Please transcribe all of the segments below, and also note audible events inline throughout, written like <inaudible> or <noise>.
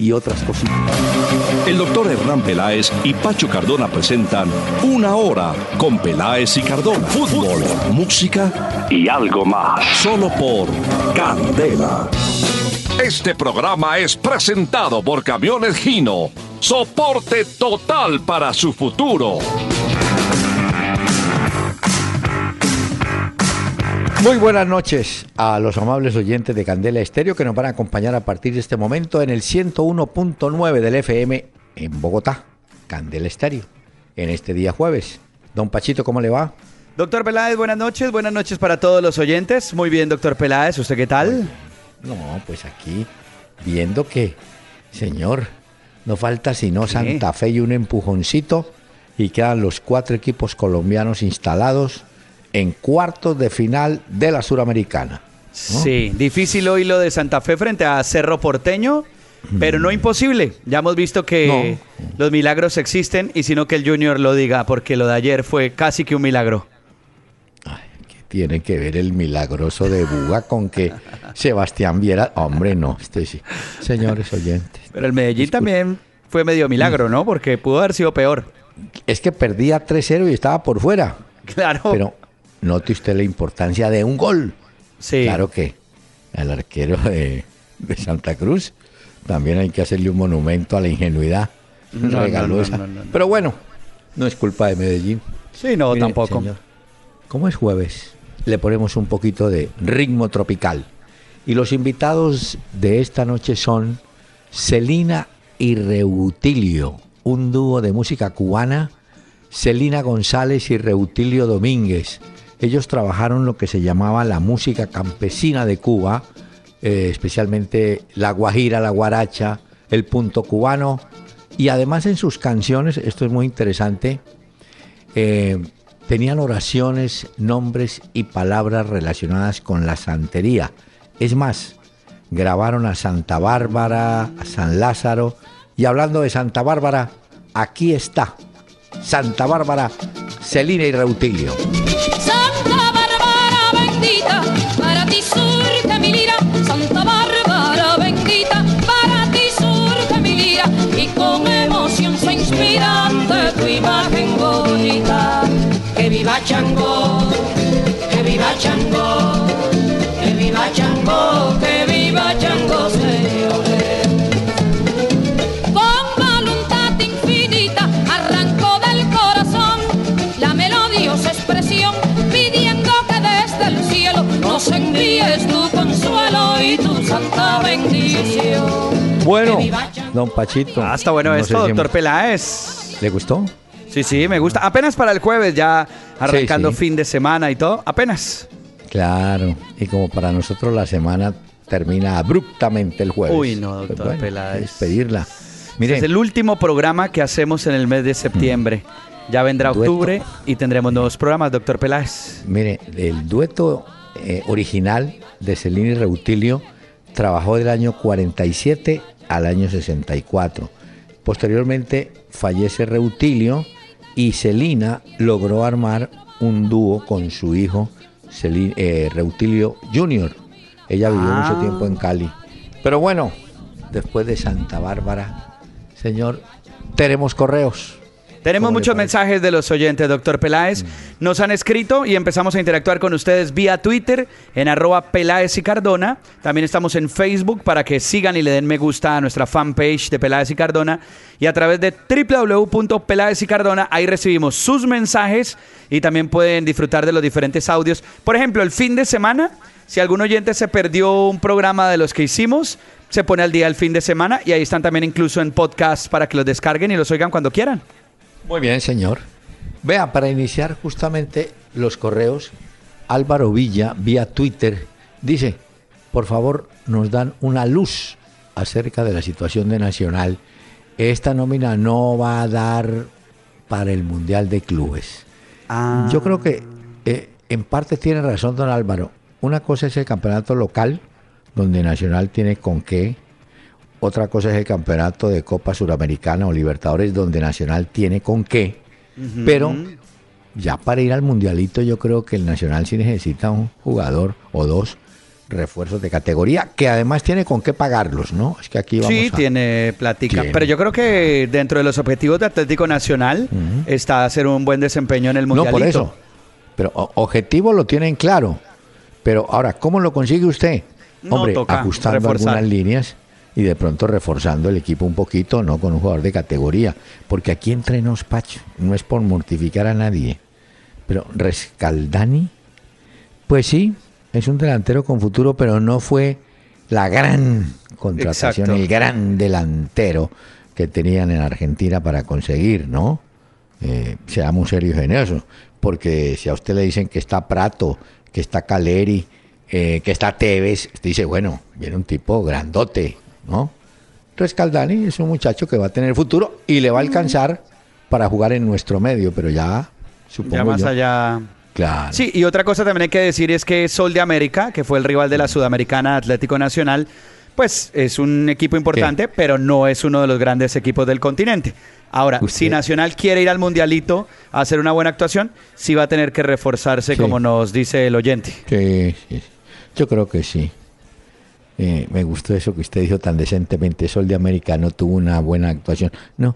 y otras cositas. El doctor Hernán Peláez y Pacho Cardona presentan Una Hora con Peláez y Cardona. Fútbol, música y algo más. Solo por Candela. Este programa es presentado por Camiones Gino. Soporte total para su futuro. Muy buenas noches a los amables oyentes de Candela Estéreo que nos van a acompañar a partir de este momento en el 101.9 del FM en Bogotá, Candela Estéreo, en este día jueves. Don Pachito, ¿cómo le va? Doctor Peláez, buenas noches, buenas noches para todos los oyentes. Muy bien, doctor Peláez, ¿usted qué tal? No, pues aquí viendo que, señor, no falta sino Santa Fe y un empujoncito y quedan los cuatro equipos colombianos instalados en cuartos de final de la Suramericana. Sí, difícil hoy lo de Santa Fe frente a Cerro Porteño, pero no imposible. Ya hemos visto que los milagros existen y sino que el Junior lo diga, porque lo de ayer fue casi que un milagro. Ay, ¿qué tiene que ver el milagroso de Buga con que Sebastián Viera? Hombre, no, este sí. Señores oyentes. Pero el Medellín también fue medio milagro, ¿no? Porque pudo haber sido peor. Es que perdía 3-0 y estaba por fuera. Claro. Pero note usted la importancia de un gol. Sí. Claro que al arquero de, de Santa Cruz también hay que hacerle un monumento a la ingenuidad. No, no, no. Pero bueno, no es culpa de Medellín. Sí, no, Mire, tampoco. señor, como es jueves, le ponemos un poquito de ritmo tropical. Y los invitados de esta noche son Celina y Reutilio, un dúo de música cubana, Celina González y Reutilio Domínguez. Ellos trabajaron lo que se llamaba la música campesina de Cuba, eh, especialmente la guajira, la guaracha, el punto cubano. Y además en sus canciones, esto es muy interesante, eh, tenían oraciones, nombres y palabras relacionadas con la santería. Es más, grabaron a Santa Bárbara, a San Lázaro, y hablando de Santa Bárbara, aquí está Santa Bárbara, Celina y Reutilio. Para ti surge mi lira. Santa Bárbara bendita, para ti surge mi lira. Y con emoción se inspira ante tu imagen bonita. Que viva Chango, que viva Chango, que viva Chango, que viva Chango, Bueno, don Pachito. Ah, está bueno no esto, si- doctor Peláez. ¿Le gustó? Sí, sí, me gusta. Apenas para el jueves, ya arrancando sí. fin de semana y todo. Apenas. Claro, y como para nosotros la semana termina abruptamente el jueves. Uy, no, doctor bueno, Peláez. Despedirla. Mire, Es el último programa que hacemos en el mes de septiembre. Ya vendrá Dueto. octubre y tendremos nuevos programas, doctor Peláez. Mire, el dueto eh, original de Celina y Reutilio trabajó del año 47 al año 64. Posteriormente fallece Reutilio y Celina logró armar un dúo con su hijo Celi- eh, Reutilio Jr. Ella vivió Ah. mucho tiempo en Cali. Pero bueno, después de Santa Bárbara, señor, tenemos correos. Tenemos ¿Cómo le muchos mensajes de los oyentes, doctor Peláez. Nos han escrito y empezamos a interactuar con ustedes vía Twitter en arroba Peláez y Cardona. También estamos en Facebook para que sigan y le den me gusta a nuestra fanpage de Peláez y Cardona. Y a través de www.peláez y Cardona, ahí recibimos sus mensajes y también pueden disfrutar de los diferentes audios. Por ejemplo, el fin de semana, si algún oyente se perdió un programa de los que hicimos, se pone al día el fin de semana y ahí están también incluso en podcast para que los descarguen y los oigan cuando quieran. Muy bien, señor. Vea, para iniciar justamente los correos, Álvaro Villa, vía Twitter, dice, por favor, nos dan una luz acerca de la situación de Nacional. Esta nómina no va a dar para el Mundial de Clubes. Ah. Yo creo que eh, en parte tiene razón don Álvaro. Una cosa es el campeonato local, donde Nacional tiene con qué. Otra cosa es el campeonato de Copa Suramericana o Libertadores, donde Nacional tiene con qué. Pero ya para ir al Mundialito yo creo que el Nacional sí necesita un jugador o dos refuerzos de categoría, que además tiene con qué pagarlos, ¿no? Es que aquí vamos Sí, a- tiene platica. Tiene. Pero yo creo que dentro de los objetivos de Atlético Nacional está hacer un buen desempeño en el No, Mundialito. por eso. Pero objetivo lo tienen claro. Pero ahora, ¿cómo lo consigue usted? No, Hombre, toca ajustando reforzar. algunas líneas y de pronto reforzando el equipo un poquito, no con un jugador de categoría. Porque aquí entre nos, Pacho, no es por mortificar a nadie. Pero Rescaldani, pues sí, es un delantero con futuro, pero no fue la gran contratación, Exacto. el gran delantero que tenían en Argentina para conseguir, ¿no? Eh, seamos serios en eso, porque si a usted le dicen que está Prato, que está Caleri, eh, que está Tevez, usted dice, bueno, viene un tipo grandote, ¿no? Rescaldani es un muchacho que va a tener futuro y le va a alcanzar para jugar en nuestro medio, pero ya supongo Ya más yo- allá. Claro. Sí, y otra cosa también hay que decir es que Sol de América, que fue el rival de la Sudamericana Atlético Nacional, pues es un equipo importante, pero no es uno de los grandes equipos del continente. Ahora, Usted- si Nacional quiere ir al Mundialito a hacer una buena actuación, sí va a tener que reforzarse, Sí. como nos dice el oyente. Sí, sí. Yo creo que sí. Eh, me gustó eso que usted dijo tan decentemente. Sol de América no tuvo una buena actuación. No,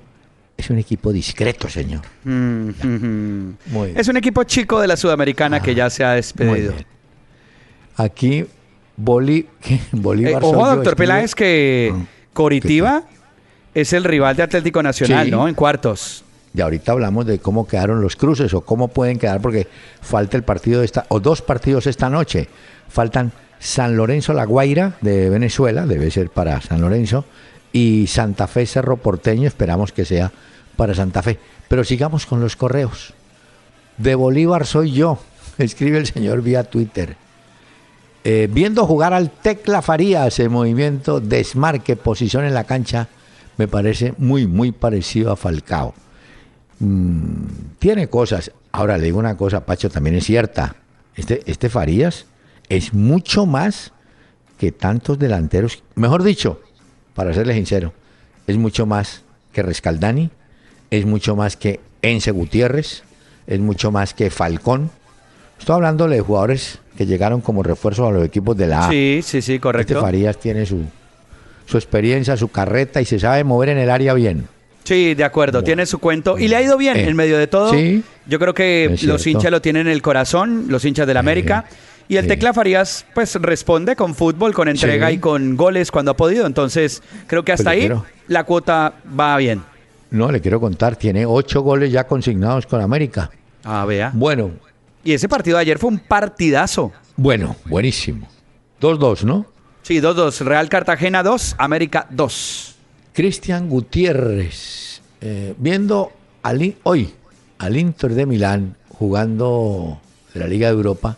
es un equipo discreto, señor. Mm, mm, Muy bien. Es un equipo chico de la Sudamericana que ya se ha Muy despedido. Aquí, Bolí, <laughs> ¿qué? Eh, Bolívar. ojo, doctor Peláez, que Mm. Coritiba es el rival de Atlético Nacional, Sí. ¿no? En cuartos. Y ahorita hablamos de cómo quedaron los cruces o cómo pueden quedar, porque falta el partido de esta, o dos partidos esta noche. Faltan San Lorenzo La Guaira de Venezuela, debe ser para San Lorenzo, y Santa Fe Cerro Porteño, esperamos que sea para Santa Fe. Pero sigamos con los correos. De Bolívar soy yo, <laughs> escribe el señor vía Twitter. Eh, viendo jugar al Tecla Farías en movimiento, desmarque, posición en la cancha, me parece muy, muy parecido a Falcao. Mm, tiene cosas. Ahora le digo una cosa, Pacho, también es cierta. Este, este Farías es mucho más que tantos delanteros. Mejor dicho, para serle sincero, es mucho más que Rescaldani, es mucho más que Ence Gutiérrez, es mucho más que Falcón. Estoy hablando de jugadores que llegaron como refuerzo a los equipos de la A. Sí, sí, sí, Este correcto. Farías tiene su, su experiencia, su carreta y se sabe mover en el área bien. Sí, de acuerdo, Bueno. tiene su cuento y le ha ido bien Eh, en medio de todo. sí, Yo creo que los hinchas lo tienen en el corazón, los hinchas del América. Y el sí. Tecla Farías, pues responde con fútbol, con entrega Sí. y con goles cuando ha podido. Entonces, creo que hasta Pues le ahí quiero- la cuota va bien. No, le quiero contar, tiene ocho goles ya consignados con América. Ah, vea. Bueno, Y ese partido de ayer fue un partidazo. bueno, buenísimo. 2-2, ¿no? Sí, 2-2. Real Cartagena 2, América 2. Cristian Gutiérrez, eh, viendo al, hoy al Inter de Milán jugando de la Liga de Europa,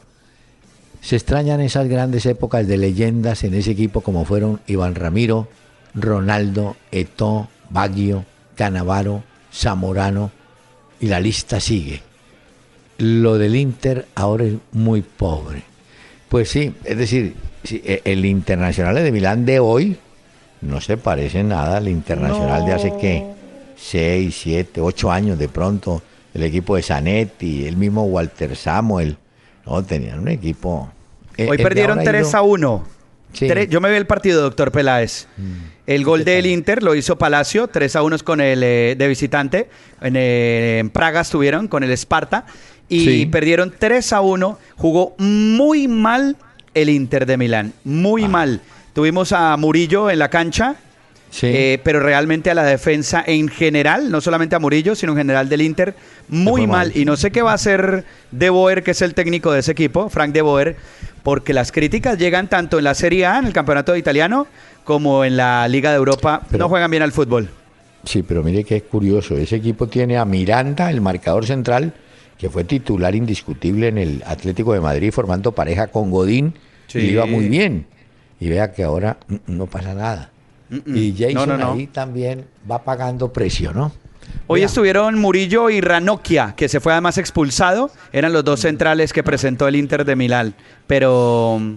se extrañan esas grandes épocas de leyendas en ese equipo como fueron Iván Ramiro, Ronaldo, Eto'o, Baggio, Canavaro, Zamorano y la lista sigue. Lo del Inter ahora es muy pobre. Pues sí, es decir, e- el Internacional de Milán de hoy no se parece nada al Internacional de hace qué, seis, siete, ocho años de pronto. El equipo de Zanetti, el mismo Walter Samuel. No, tenían un equipo. Eh, Hoy perdieron ahora ha 3 ido- a 1. Sí. Tre- Yo me vi el partido, doctor Peláez. El gol del Inter lo hizo Palacio, 3 a 1 con el eh, de visitante. En, eh, en Praga estuvieron con el Esparta. Y Sí. perdieron 3 a 1. Jugó muy mal el Inter de Milán. Muy Ah. mal. Tuvimos a Murillo en la cancha. Sí. eh, pero realmente a la defensa en general, no solamente a Murillo, sino en general del Inter, muy mal. Y no sé qué va a hacer De Boer, que es el técnico de ese equipo, Frank De Boer, porque las críticas llegan tanto en la Serie A, en el campeonato italiano, como en la Liga de Europa. Pero- no juegan bien al fútbol. Sí, pero mire qué curioso. Ese equipo tiene a Miranda, el marcador central, que fue titular indiscutible en el Atlético de Madrid, formando pareja con Godín. Sí. Y iba muy bien. Y vea que ahora mm, no pasa nada. Y Jason No, no, no. ahí también va pagando precio, ¿no? Hoy estuvieron Murillo y Ranocchia, que se fue además expulsado. Eran los dos centrales que presentó el Inter de Milán. Pero mm,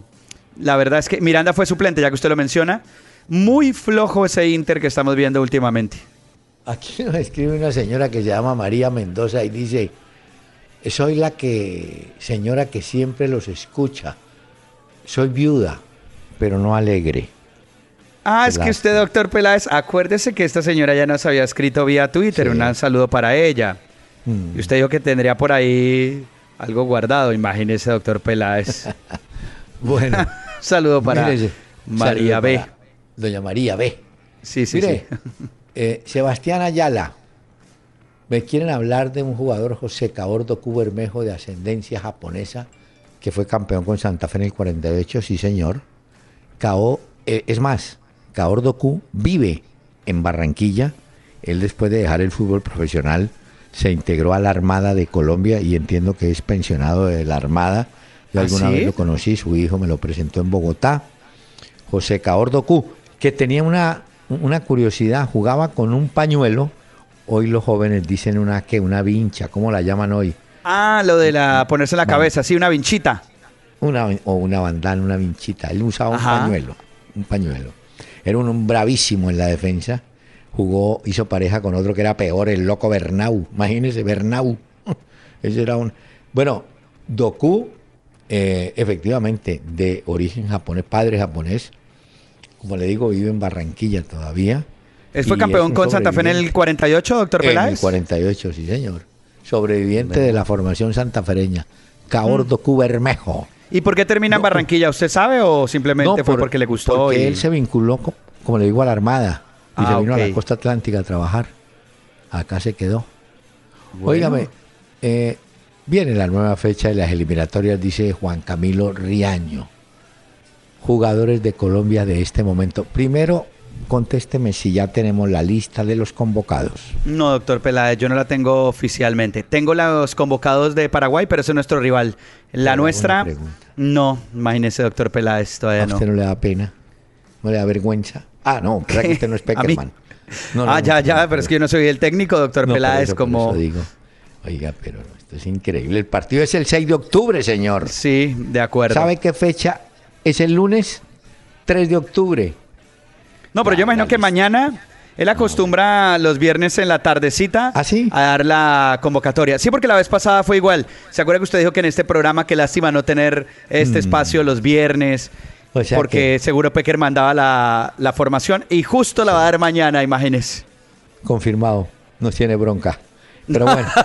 la verdad es que Miranda fue suplente, ya que usted lo menciona. Muy flojo ese Inter que estamos viendo últimamente. Aquí nos escribe una señora que se llama María Mendoza y dice, soy la que, señora que siempre los escucha. Soy viuda, pero no alegre. Ah, es que usted, doctor Peláez, acuérdese que esta señora ya nos había escrito vía Twitter. Sí. Un saludo para ella. Mm. Y usted dijo que tendría por ahí algo guardado. Imagínese, doctor Peláez. <laughs> Bueno, <laughs> saludo para María saludo B. para Doña María B. Sí, sí, Mire, sí. eh, Sebastián Ayala, me quieren hablar de un jugador José Cabordo Bermejo de ascendencia japonesa que fue campeón con Santa Fe en el 48, sí señor. Cao, eh, es más, Cabordo Q vive en Barranquilla. Él después de dejar el fútbol profesional se integró a la Armada de Colombia y entiendo que es pensionado de la Armada. Yo ¿Ah, alguna sí? vez lo conocí, su hijo me lo presentó en Bogotá. José Cabordo Q, que tenía una, una curiosidad, jugaba con un pañuelo. Hoy los jóvenes dicen una que una vincha, ¿cómo la llaman hoy? Ah, lo de la ponerse en la cabeza, sí, una vinchita. Una, o una bandana, una vinchita. Él usaba un pañuelo, un pañuelo. Era un, un bravísimo en la defensa. Jugó, hizo pareja con otro que era peor, el loco Bernau. Imagínense, Bernau. <laughs> Ese era un. Bueno, Doku, eh, efectivamente, de origen japonés, padre japonés. Como le digo, vive en Barranquilla todavía. ¿Él fue campeón con Santa Fe en el sobreviviente. 48, doctor En el Peláez? 48, sí, señor. Sobreviviente de la formación santafereña. Cabordo Mm. Cubermejo. ¿Y por qué termina en Barranquilla? ¿Usted sabe o simplemente fue por- porque le gustó? Porque y- él se vinculó, co- como le digo, a la Armada. Y Ah, se vino a la costa atlántica a trabajar. Acá se quedó. Bueno. Óigame, eh, viene la nueva fecha de las eliminatorias, dice Juan Camilo Riaño. Jugadores de Colombia de este momento. Primero, contésteme si ya tenemos la lista de los convocados. No, doctor Peláez, yo no la tengo oficialmente. Tengo los convocados de Paraguay, pero ese es nuestro rival. La nuestra, no. Imagínese, doctor Peláez, todavía ¿A no. usted no le da pena? ¿No le da vergüenza? Ah, no, <laughs> pero que usted no es A. Peckerman. No, no, ah, no, ya, ya, pero es que yo no soy el técnico, doctor por Peláez, por como... eso digo. Oiga, pero esto es increíble. El partido es el 6 de octubre, señor. Sí, de acuerdo. ¿Sabe qué fecha? Es el lunes 3 de octubre. No, pero yo imagino que mañana él acostumbra los viernes en la tardecita ¿Ah, sí? a dar la convocatoria. Sí, porque la vez pasada fue igual. ¿Se acuerda que usted dijo que en este programa qué lástima no tener este espacio los viernes? Mm. O sea porque que- seguro Pecker mandaba la, la formación y justo la va a dar mañana, imagínese. Confirmado. No tiene bronca. Pero bueno. <laughs>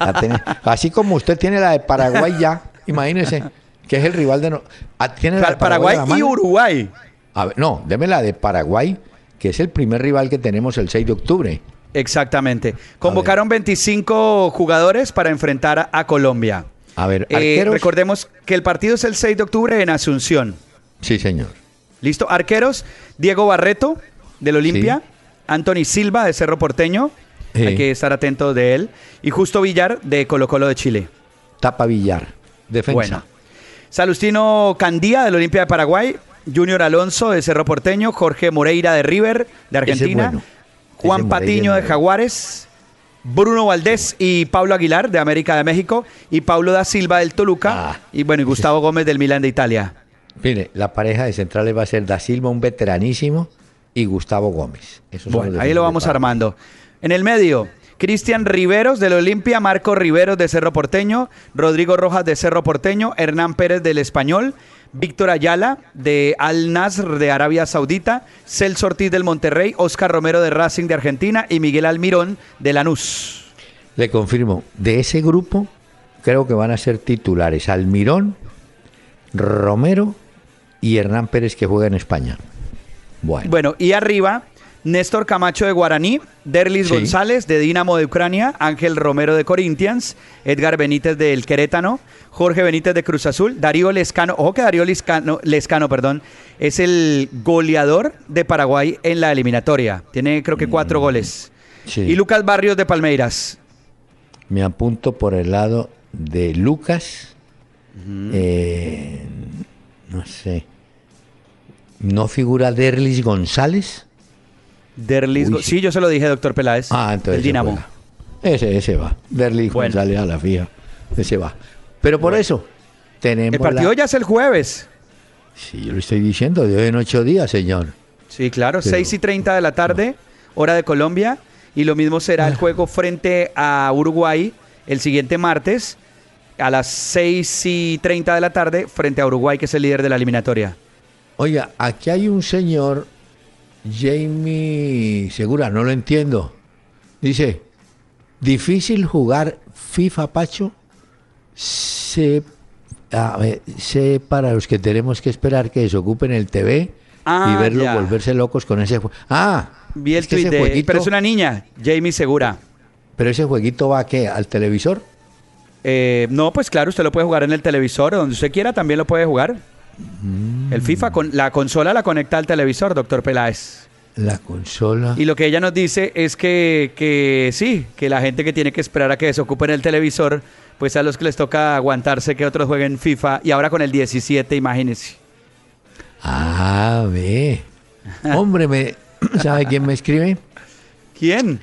la Así como usted tiene la de Paraguay ya, imagínese, que es el rival de... No, Ah, ¿Tiene la de Paraguay, la y? Uruguay. A ver, no, deme la de Paraguay, que es el primer rival que tenemos el 6 de octubre. Exactamente. Convocaron 25 jugadores para enfrentar a, Colombia. A ver, Eh, recordemos que el partido es el 6 de octubre en Asunción. Sí, señor. ¿Listo? Arqueros, Diego Barreto, del Olimpia. Anthony Silva, de Cerro Porteño. Sí. Hay que estar atentos de él. Y Justo Villar, de Colo Colo de Chile. Tapa Villar. Defensa. Bueno. Salustino Candía, del Olimpia de Paraguay. Junior Alonso, de Cerro Porteño. Jorge Moreira, de River, de Argentina. bueno. Juan Patiño, de. Jaguares. Bruno Valdés y Pablo Aguilar, de América de México. Y Pablo da Silva, del Toluca. Ah, y bueno, y Gustavo Gómez, del Milán de Italia. Mire, la pareja de centrales va a ser Da Silva, un veteranísimo, y Gustavo Gómez. Esos Bueno, ahí lo vamos armando. En el medio, Cristian Riveros del Olimpia, Marco Riveros de Cerro Porteño, Rodrigo Rojas de Cerro Porteño, Hernán Pérez del Español, Víctor Ayala de Al Nasr de Arabia Saudita, Celso Ortiz del Monterrey, Oscar Romero de Racing de Argentina y Miguel Almirón de Lanús. Le confirmo, de ese grupo creo que van a ser titulares Almirón, Romero y Hernán Pérez que juega en España. Bueno, Bueno, y arriba, Néstor Camacho de Guaraní, Derlis Sí. González de Dinamo de Ucrania, Ángel Romero de Corinthians, Edgar Benítez del Querétano, Jorge Benítez de Cruz Azul, Darío Lescano, ojo que Darío Lescano, Lescano, perdón, es el goleador de Paraguay en la eliminatoria. Tiene creo que cuatro goles. Mm, sí. Y Lucas Barrios de Palmeiras. me apunto por el lado de Lucas. eh, no sé. ¿No figura Derlis González? Derlis, Uy, sí, yo se lo dije, doctor Peláez. Ah, entonces. el Dinamo. Ese, ese va. Derlis Bueno. González a la fija. Ese va. Pero por eso, tenemos. El partido la- ya es el jueves. Sí, yo lo estoy diciendo, de hoy en ocho días, señor. Sí, claro, Pero- 6 y 30 de la tarde, hora de Colombia. Y lo mismo será Ah. el juego frente a Uruguay el siguiente martes a las 6 y 30 de la tarde frente a Uruguay, que es el líder de la eliminatoria. Oiga, aquí hay un señor, Jamie Segura, no lo entiendo. Dice, difícil jugar FIFA Pacho. Sé, a ver, para los que tenemos que esperar que desocupen el TV Ah, y verlo ya. volverse locos con ese juego. Ah, Vi el es tweet de... jueguito- Pero es una niña, Jamie Segura. pero ese jueguito va a qué, al televisor. Eh, no, pues claro, usted lo puede jugar en el televisor o donde usted quiera, también lo puede jugar. Mm. El FIFA, con, la consola la conecta al televisor, doctor Peláez. La consola. Y lo que ella nos dice es que, que sí, que la gente que tiene que esperar a que desocupen el televisor, pues a los que les toca aguantarse que otros jueguen FIFA y ahora con el 17, imagínense. Ah, ve. Hombre, me, ¿sabe quién me escribe? ¿Quién?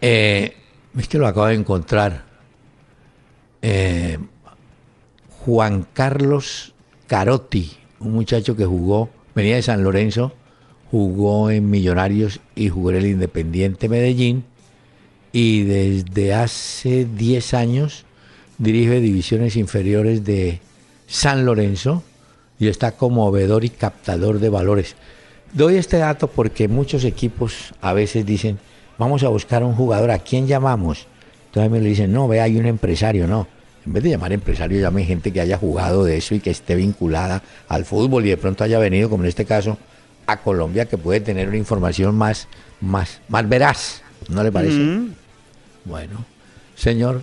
Eh, es que lo acabo de encontrar. Eh, Juan Carlos Carotti, un muchacho que jugó, venía de San Lorenzo, jugó en Millonarios y jugó en el Independiente Medellín y desde hace 10 años dirige divisiones inferiores de San Lorenzo y está como movedor y captador de valores. Doy este dato porque muchos equipos a veces dicen, vamos a buscar un jugador, ¿a quién llamamos? Entonces me dicen, no, ve, hay un empresario, no. En vez de llamar empresario, llame gente que haya jugado de eso y que esté vinculada al fútbol y de pronto haya venido, como en este caso, a Colombia, que puede tener una información más, más, más veraz. ¿No le parece? Mm. Bueno, señor,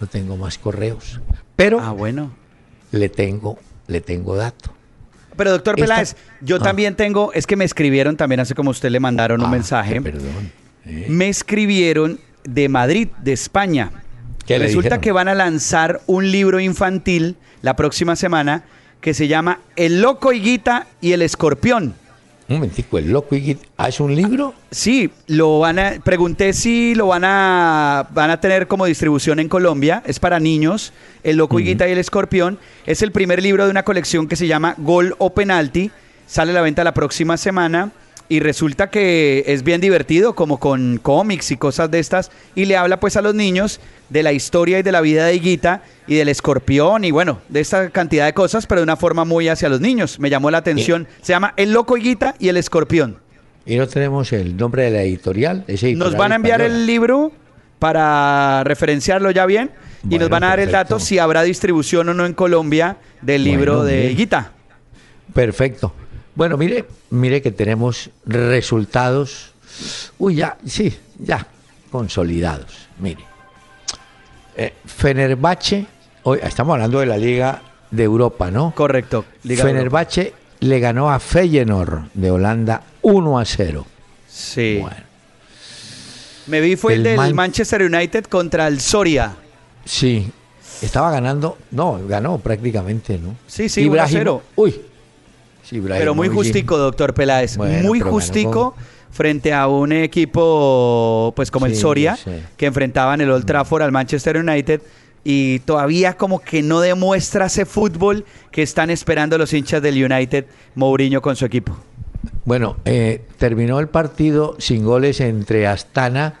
no tengo más correos. Pero Ah, bueno. le tengo, le tengo dato. Pero doctor Esta- Peláez, yo Ah. también tengo, es que me escribieron también, así como usted le mandaron un Ah, mensaje. Perdón. ¿eh? Me escribieron de Madrid, de España. ¿Qué le Resulta que van a lanzar un libro infantil la próxima semana que se llama El Loco Higuita y el Escorpión. Un momentico, el loco y ¿hace un libro? Sí, lo van a. Pregunté si lo van a van a tener como distribución en Colombia. Es para niños. El loco Higuita y el escorpión es el primer libro de una colección que se llama Gol o Penalti. Sale a la venta la próxima semana y resulta que es bien divertido, como con cómics y cosas de estas. Y le habla pues a los niños de la historia y de la vida de Higuita y del escorpión y bueno, de esta cantidad de cosas, pero de una forma muy hacia los niños. Me llamó la atención. Se llama El loco Higuita y el escorpión. Y no tenemos el nombre de la editorial. Nos van a enviar española. el libro para referenciarlo ya bien y nos van a dar el dato si habrá distribución o no en Colombia del Bueno, libro de bien. Guita. Perfecto. Bueno, mire, mire que tenemos resultados. Uy, ya, sí, ya, consolidados. Mire. Eh, Fenerbahce, hoy estamos hablando de la Liga de Europa, ¿no? Correcto. Liga. Fenerbahce le ganó a Feyenoord de Holanda 1 a 0. Sí. Bueno, Me vi fue el, El del Man- Manchester United contra el Soria. sí, estaba ganando, no, ganó prácticamente, ¿no? Sí, sí, 1 a 0. Uy. Sí, Pero muy justico, doctor Peláez. Bueno, muy justico frente a un equipo pues como el Soria, que enfrentaban el Old Trafford al Manchester United y todavía como que no demuestra ese fútbol que están esperando los hinchas del United, Mourinho con su equipo. Bueno, eh, terminó el partido sin goles entre Astana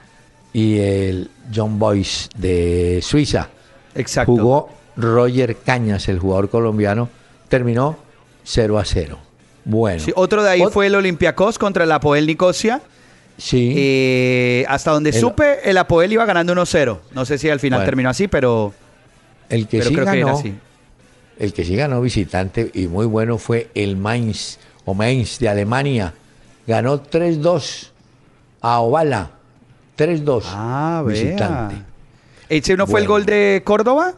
y el John Boyce de Suiza. Exacto. Jugó Roger Cañas, el jugador colombiano. Terminó 0 a 0. Bueno. Sí, otro de ahí Ot- fue el Olympiacos contra el Apoel Nicosia. Sí. Eh, hasta donde El- supe, el Apoel iba ganando 1-0. No sé si al final Bueno. terminó así, pero, el que pero sí creo que era ganó, así. el que sí ganó visitante y muy bueno fue el Mainz o Mainz de Alemania. Ganó 3-2 a Ovala. 3-2 Ah, visitante. vea. ¿Ese no fue el Bueno. gol de Córdoba?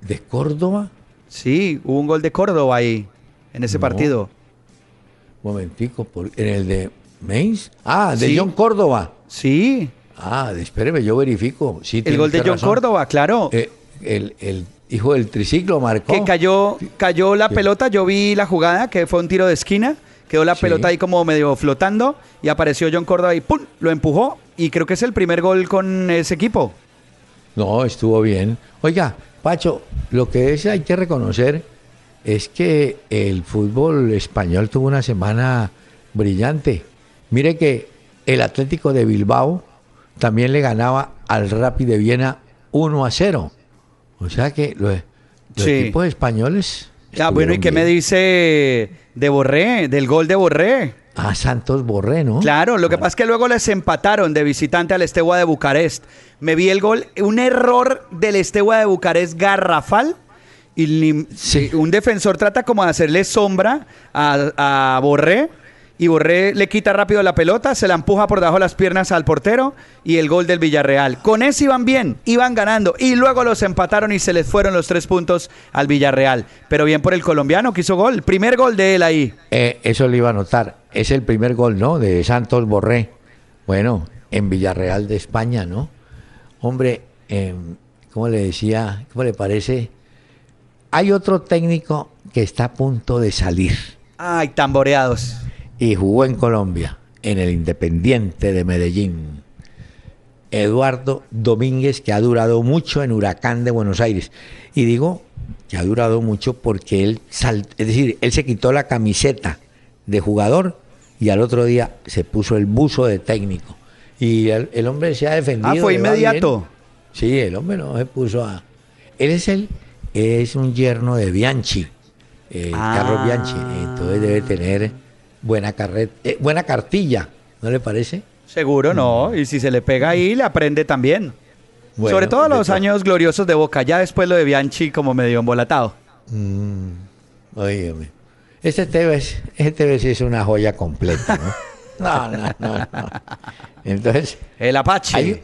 De Córdoba. Sí, hubo un gol de Córdoba ahí, en ese No. partido. Momentico, por- en el de Mainz. Ah, de Sí. John Córdoba. Sí, Ah, espéreme, yo verifico. Sí, el gol de John razón. Córdoba, claro. Eh, el, el hijo del triciclo marcó. que cayó, cayó la Sí. pelota, yo vi la jugada, que fue un tiro de esquina, quedó la Sí. pelota ahí como medio flotando y apareció John Córdoba y ¡pum! lo empujó y creo que es el primer gol con ese equipo. No, estuvo bien. Oiga, Pacho, lo que es hay que reconocer es que el fútbol español tuvo una semana brillante. Mire que el Atlético de Bilbao también le ganaba al Rapid de Viena 1 a 0. O sea que los, los Sí. equipos españoles. Ah, bueno, ¿y qué me dice de Borré, del gol de Borré? Ah, Santos Borré, ¿no? Claro, lo que pasa es que luego les empataron de visitante al Estegua de Bucarest. Me vi el gol, un error del Estegua de Bucarest garrafal. Y Sí. un defensor trata como de hacerle sombra a, a Borré. Y Borré le quita rápido la pelota, se la empuja por debajo de las piernas al portero y el gol del Villarreal. Con ese iban bien, iban ganando. Y luego los empataron y se les fueron los tres puntos al Villarreal. Pero bien por el colombiano que hizo gol. Primer gol de él ahí. Eh, eso lo iba a notar. Es el primer gol, ¿no? De Santos Borré. Bueno, en Villarreal de España, ¿no? Hombre, eh, ¿cómo le decía? ¿Cómo le parece? Hay otro técnico que está a punto de salir Ay, tamboreados. y jugó en Colombia, en el Independiente de Medellín. Eduardo Domínguez, que ha durado mucho en Huracán de Buenos Aires. Y digo que ha durado mucho porque él, sal- es decir, él se quitó la camiseta de jugador y al otro día se puso el buzo de técnico. Y el, el hombre se ha defendido. Ah, fue inmediato. Sí, el hombre no se puso a... Él es el es un yerno de Bianchi, eh, Ah. Carlos Bianchi. Entonces debe tener buena carreta, eh, buena cartilla, ¿no le parece? Seguro no, y si se le pega ahí, le aprende también. Bueno, Sobre todo los años gloriosos de Boca, ya después lo de Bianchi como medio embolatado. Mm. Este Tevez, este Tevez es una joya completa, ¿no? <laughs> No, no, no, no. Entonces, El Apache. hay,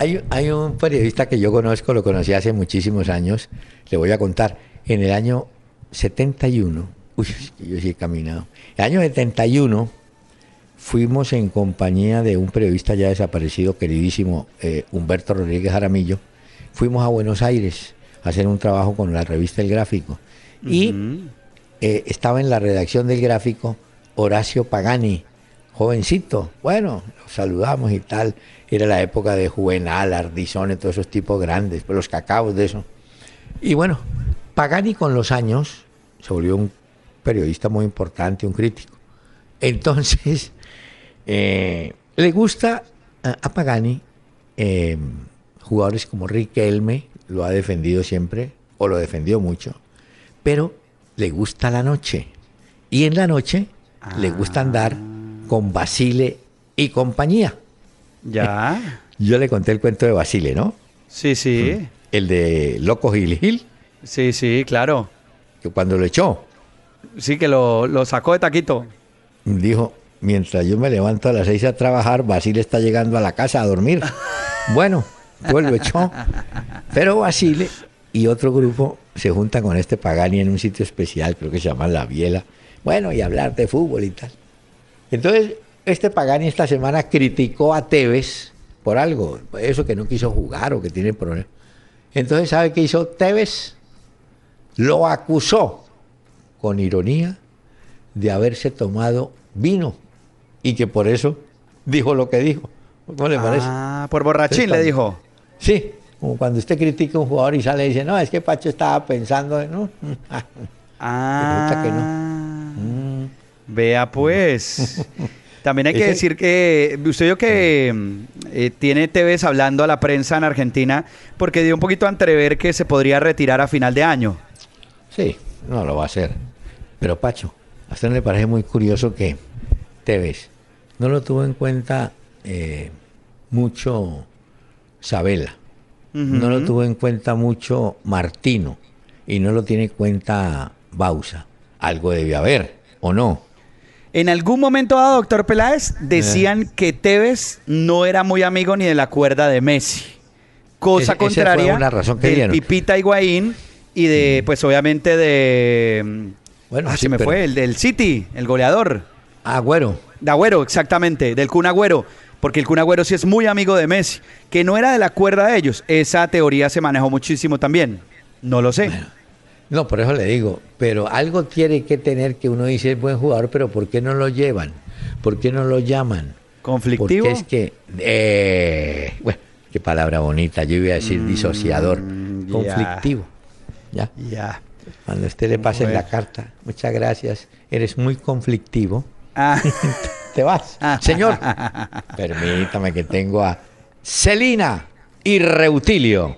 hay, hay un periodista que yo conozco, lo conocí hace muchísimos años, le voy a contar, en el año 71, <laughs> uy, es que yo sí he caminado, el año 71 fuimos en compañía de un periodista ya desaparecido, queridísimo eh, Humberto Rodríguez Jaramillo, fuimos a Buenos Aires a hacer un trabajo con la revista El Gráfico. Y eh, estaba en la redacción del gráfico Horacio Pagani, jovencito. Bueno, lo saludamos y tal. Era la época de Juvenal, Ardizone, todos esos tipos grandes, pues los cacaos de eso. Y bueno, Pagani con los años se volvió un periodista muy importante, un crítico. Entonces, <laughs> eh, le gusta a, Pagani eh, jugadores como Riquelme, lo ha defendido siempre, o lo defendió mucho, pero le gusta la noche. Y en la noche le gusta andar con Basile y compañía. Ya. <laughs> Yo le conté el cuento de Basile, ¿no? Sí, sí. El de Loco Gil Gil, Sí, sí, claro. que cuando lo echó, Sí, que lo, lo sacó de taquito. dijo, mientras yo me levanto a las seis a trabajar, Basile está llegando a la casa a dormir. <laughs> Bueno, pues lo echó. Pero Basile y otro grupo se juntan con este Pagani en un sitio especial, creo que se llama La Biela. Bueno, y hablar de fútbol y tal. Entonces, este Pagani esta semana criticó a Tevez por algo, eso que no quiso jugar o que tiene problemas. Entonces, ¿sabe qué hizo Tevez? Lo acusó con ironía de haberse tomado vino y que por eso dijo lo que dijo. ¿Cómo le parece? Ah, por borrachín le dijo. Sí, como cuando usted critica a un jugador y sale y dice, no, es que Pacho estaba pensando, en- <laughs> ¿no? Ah. Que no. Vea pues. <laughs> También hay que decir que usted vio que mm, eh, tiene TVs hablando a la prensa en Argentina porque dio un poquito a entrever que se podría retirar a final de año. Sí, no lo va a hacer. Pero Pacho, a usted le parece muy curioso que Tevez no lo tuvo en cuenta eh, mucho Sabela, no lo tuvo en cuenta mucho Martino y no lo tiene en cuenta Bausa. Algo debe haber, ¿o no? En algún momento dado, doctor Peláez, decían que Tevez no era muy amigo ni de la cuerda de Messi. Cosa fue contraria una razón que dieron. Pipita Higuaín y de, pues obviamente de... mm, Bueno, ah, sí, se me pero- fue, el del City, el goleador. Agüero. De Agüero, exactamente, del Kun Agüero. Porque el Kun Agüero sí es muy amigo de Messi. Que no era de la cuerda de ellos. Esa teoría se manejó muchísimo también. No lo sé. No, por eso le digo, pero algo tiene que tener que uno dice es buen jugador, pero ¿por qué no lo llevan? ¿Por qué no lo llaman? ¿Conflictivo? Porque es que, eh, bueno, qué palabra bonita, yo iba a decir disociador, Mm, ya. conflictivo. Ya, Ya. cuando a usted le pase Bueno. la carta, muchas gracias, eres muy conflictivo, Ah, <laughs> te vas. Señor, permítame que tengo a Celina y Reutilio.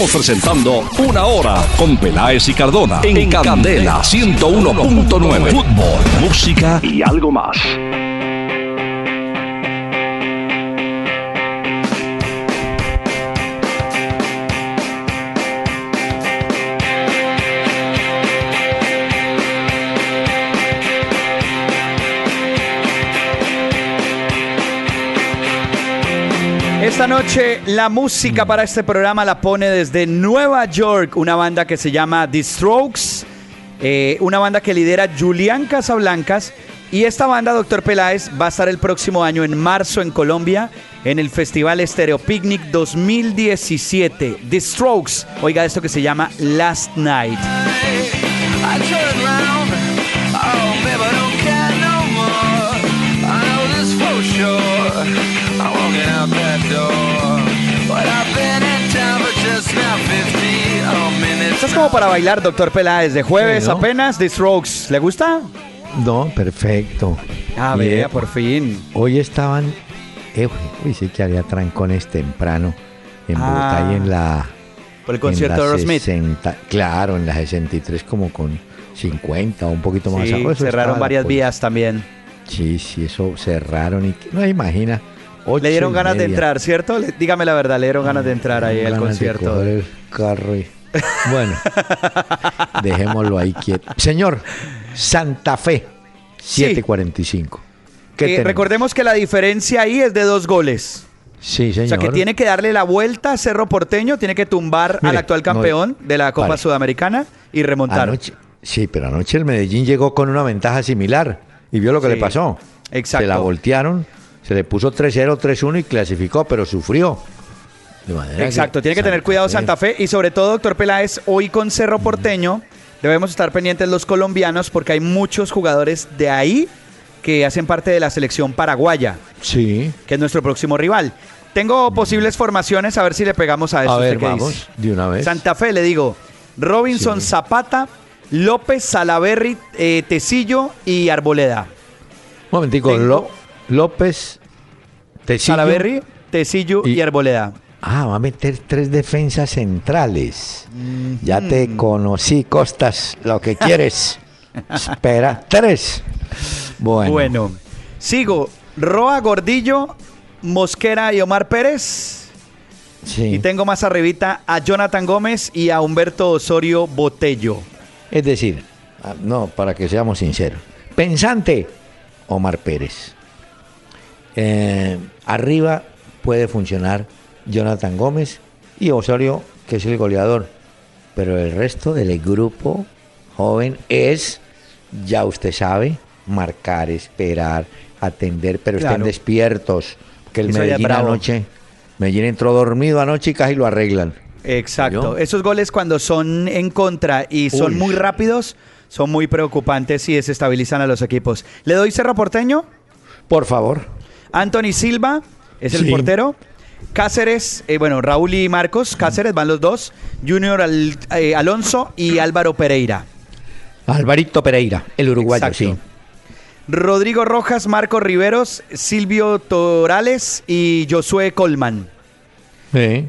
Estamos presentando Una Hora con Peláez y Cardona en, Candela 101.9. Fútbol, música y algo más. Noche la música para este programa la pone desde Nueva York una banda que se llama The Strokes, eh, una banda que lidera Julián Casablancas y esta banda, Doctor Peláez, va a estar el próximo año en marzo en Colombia en el Festival Stereo Picnic 2017. The Strokes, oiga esto que se llama Last Night. Como para bailar, Doctor Peláez, de jueves Sí, ¿no? apenas. The Strokes, ¿le gusta? No, perfecto. Ah, vea, por fin. Hoy estaban, eh, uy, sí que había trancones temprano en Ah, Bogotá y en la... Por el concierto de Aerosmith. 60, claro, en la 63 como con 50 o un poquito más. Sí, cerraron varias vías también. Sí, sí, eso cerraron y no imagina. Le dieron ganas de entrar, ¿cierto? Dígame la verdad, le dieron ganas de entrar ahí al Ganas de concierto. coger el carro y- Bueno, dejémoslo ahí quieto. Señor, Santa Fe, Sí. 745. ¿Qué Eh, recordemos que la diferencia ahí es de dos goles. Sí, señor. O sea que tiene que darle la vuelta a Cerro Porteño, tiene que tumbar al actual no, campeón de la Copa. Sudamericana y remontar. Anoche, sí, pero anoche el Medellín llegó con una ventaja similar y vio lo que Sí, le pasó. exacto. Se la voltearon, se le puso 3-0, 3-1 y clasificó, pero sufrió. De manera Exacto, tiene que tener cuidado Fe- Santa Fe y sobre todo, doctor Peláez, hoy con Cerro Porteño debemos estar pendientes los colombianos porque hay muchos jugadores de ahí que hacen parte de la selección paraguaya, Sí. que es nuestro próximo rival. Tengo posibles formaciones, a ver si le pegamos a eso. A ¿usted ver, qué vamos, dice? de una vez. Santa Fe, le digo, Robinson Sí. Zapata, López Salaberry, eh, Tecillo y Arboleda. Un momentico, López, Tecillo. Salaberry, Tecillo y, Y- Arboleda. Ah, va a meter tres defensas centrales. Ya te conocí, Costas, lo que quieres. <laughs> Espera, tres. Bueno, Bueno, sigo. Roa Gordillo, Mosquera y Omar Pérez. sí. Y tengo más arribita a Jonathan Gómez y a Humberto Osorio Botello. Es decir, ah, no, para que seamos sinceros. Pensante, Omar Pérez. Eh, arriba puede funcionar Jonathan Gómez y Osorio, que es el goleador. Pero el resto del grupo joven es, ya usted sabe, marcar, esperar, atender, pero Claro. estén despiertos. Que el Eso Medellín anoche, Medellín entró dormido anoche y casi lo arreglan. Exacto. ¿Yo? Esos goles cuando son en contra y son Uy. muy rápidos, son muy preocupantes y desestabilizan a los equipos. Le doy Cerro Porteño, Por favor. Anthony Silva es el Sí. portero. Cáceres, eh, bueno, Raúl y Marcos, Cáceres van los dos. Junior Al- eh, Alonso y Álvaro Pereira. Alvarito Pereira, el uruguayo, Exacto. sí. Rodrigo Rojas, Marcos Riveros, Silvio Torales y Josué Colman. Sí.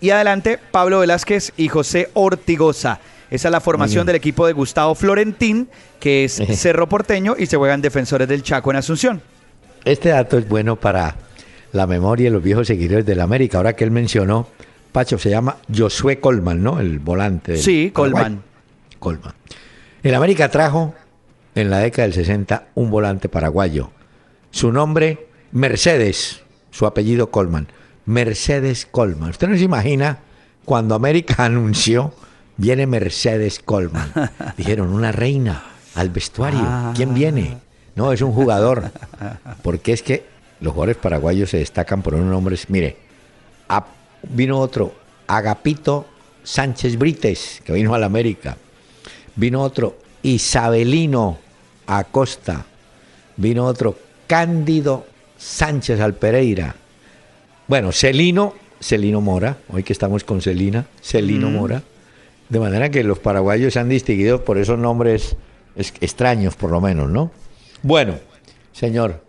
Y adelante, Pablo Velázquez y José Ortigosa. Esa es la formación del equipo de Gustavo Florentín, que es Cerro Porteño, y se juegan defensores del Chaco en Asunción. Este dato es bueno para la memoria de los viejos seguidores del América. Ahora que él mencionó, Pacho, se llama Josué Colman, ¿no? El volante. Sí. Colman. Colman. El América trajo en la década del 60 un volante paraguayo. Su nombre, Mercedes. Su apellido, Colman. Mercedes Colman. Usted no se imagina cuando América <laughs> anunció, viene Mercedes Colman. <laughs> Dijeron, una reina al vestuario. ¿Quién viene? No, es un jugador. <laughs> Porque es que los jugadores paraguayos se destacan por unos nombres. Mire, a- vino otro, Agapito Sánchez Brites, que vino a la América. Vino otro, Isabelino Acosta. Vino otro, Cándido Sánchez Alpereira. Bueno, Celino, Celino Mora, hoy que estamos con Celina, Celino Mora. De manera que los paraguayos se han distinguido por esos nombres es- extraños, por lo menos, ¿no? Bueno, señor,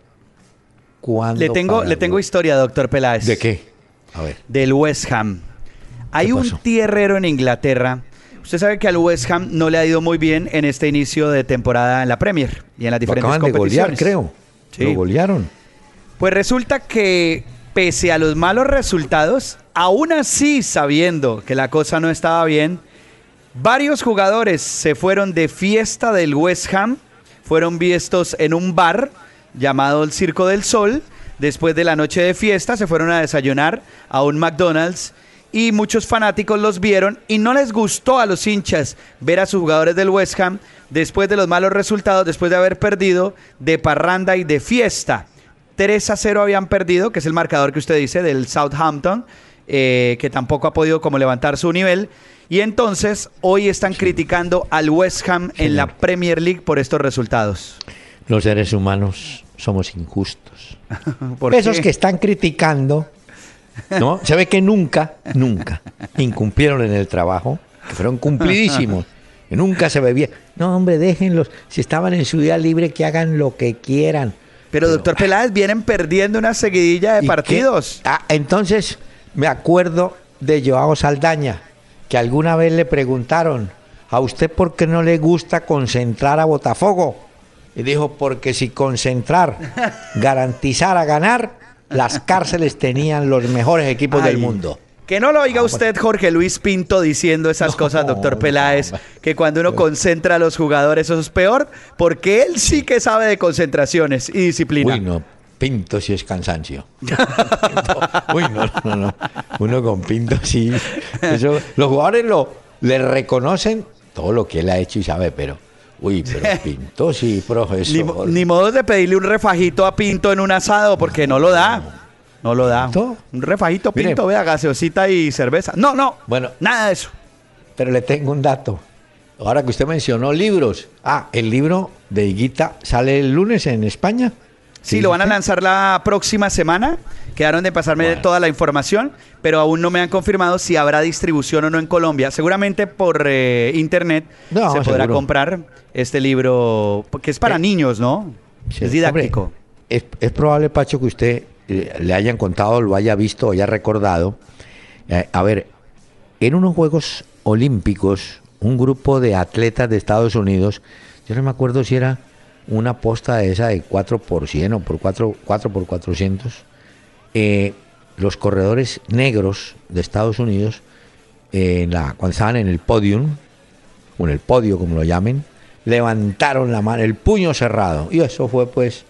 ¿cuándo Le tengo, le tengo historia, doctor Peláez. ¿De qué? A ver. Del West Ham. Hay un tierrero en Inglaterra. Usted sabe que al West Ham no le ha ido muy bien en este inicio de temporada en la Premier y en las diferentes acaban de golear, competiciones. creo. Sí. Lo golearon. Pues resulta que pese a los malos resultados, aún así sabiendo que la cosa no estaba bien, varios jugadores se fueron de fiesta del West Ham, fueron vistos en un bar llamado el Circo del Sol, después de la noche de fiesta se fueron a desayunar a un McDonald's y muchos fanáticos los vieron y no les gustó a los hinchas ver a sus jugadores del West Ham después de los malos resultados, después de haber perdido de parranda y de fiesta. 3 a 0 habían perdido, que es el marcador que usted dice del Southampton, eh, que tampoco ha podido como levantar su nivel. Y entonces hoy están criticando al West Ham en la Premier League por estos resultados. Los seres humanos somos injustos. <laughs> ¿Por Esos qué? que están criticando, ¿no? <laughs> Se ve que nunca, nunca incumplieron en el trabajo, que fueron cumplidísimos, <laughs> que nunca se bebía. No, hombre, déjenlos. Si estaban en su día libre, que hagan lo que quieran. Pero, doctor Peláez, vienen perdiendo una seguidilla de ¿Y partidos. Ah, entonces, me acuerdo de Joao Saldaña, que alguna vez le preguntaron, ¿a usted por qué no le gusta concentrar a Botafogo? Y dijo, porque si concentrar garantizara ganar, las cárceles tenían los mejores equipos del mundo. Que no lo oiga usted, Jorge Luis Pinto, diciendo esas cosas, doctor Peláez, no. que cuando uno concentra a los jugadores eso es peor, porque él sí que sabe de concentraciones y disciplina. Uy, no, Pinto sí es cansancio. <laughs> Uy, no, no, no. Uno con Pinto sí. Eso, los jugadores lo, le reconocen todo lo que él ha hecho y sabe, pero. Uy, pero <laughs> Pinto sí, Ni, profesor. ni modo de pedirle un refajito a Pinto en un asado, porque no lo da. No lo da. ¿Pinto? Un refajito Mire. Pinto, vea, gaseosita y cerveza. No, no. Bueno. Nada de eso. Pero le tengo un dato. Ahora que usted mencionó libros. Ah, el libro de Higuita sale el lunes en España. Sí, lo van a lanzar la próxima semana. Quedaron de pasarme Bueno. toda la información, pero aún no me han confirmado si habrá distribución o no en Colombia. Seguramente por eh, internet No, se podrá seguro. comprar este libro, que es para Eh, niños, ¿no? Sí, es didáctico. hombre, es, es probable, Pacho, que usted eh, le hayan contado, lo haya visto o haya recordado. A ver, en unos Juegos Olímpicos, un grupo de atletas de Estados Unidos, yo no me acuerdo si era una posta de esa de 4 por 100 o por 4, 4 por 400, eh, los corredores negros de Estados Unidos, eh, en la, cuando estaban en el podium, o en el podio como lo llamen, levantaron la mano, el puño cerrado. Y eso fue pues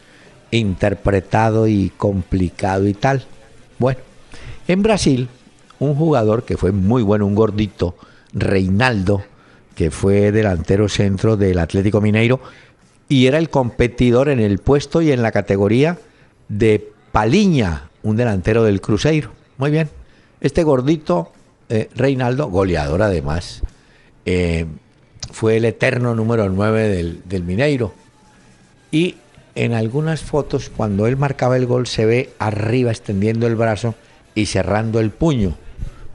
interpretado y complicado y tal. Bueno, en Brasil, un jugador que fue muy bueno, un gordito, Reinaldo, que fue delantero centro del Atlético Mineiro, y era el competidor en el puesto y en la categoría de Paliña, un delantero del Cruzeiro. Muy bien. Este gordito, eh, Reinaldo, goleador además, eh, fue el eterno número 9 del, del Mineiro. Y en algunas fotos, cuando él marcaba el gol, se ve arriba extendiendo el brazo y cerrando el puño,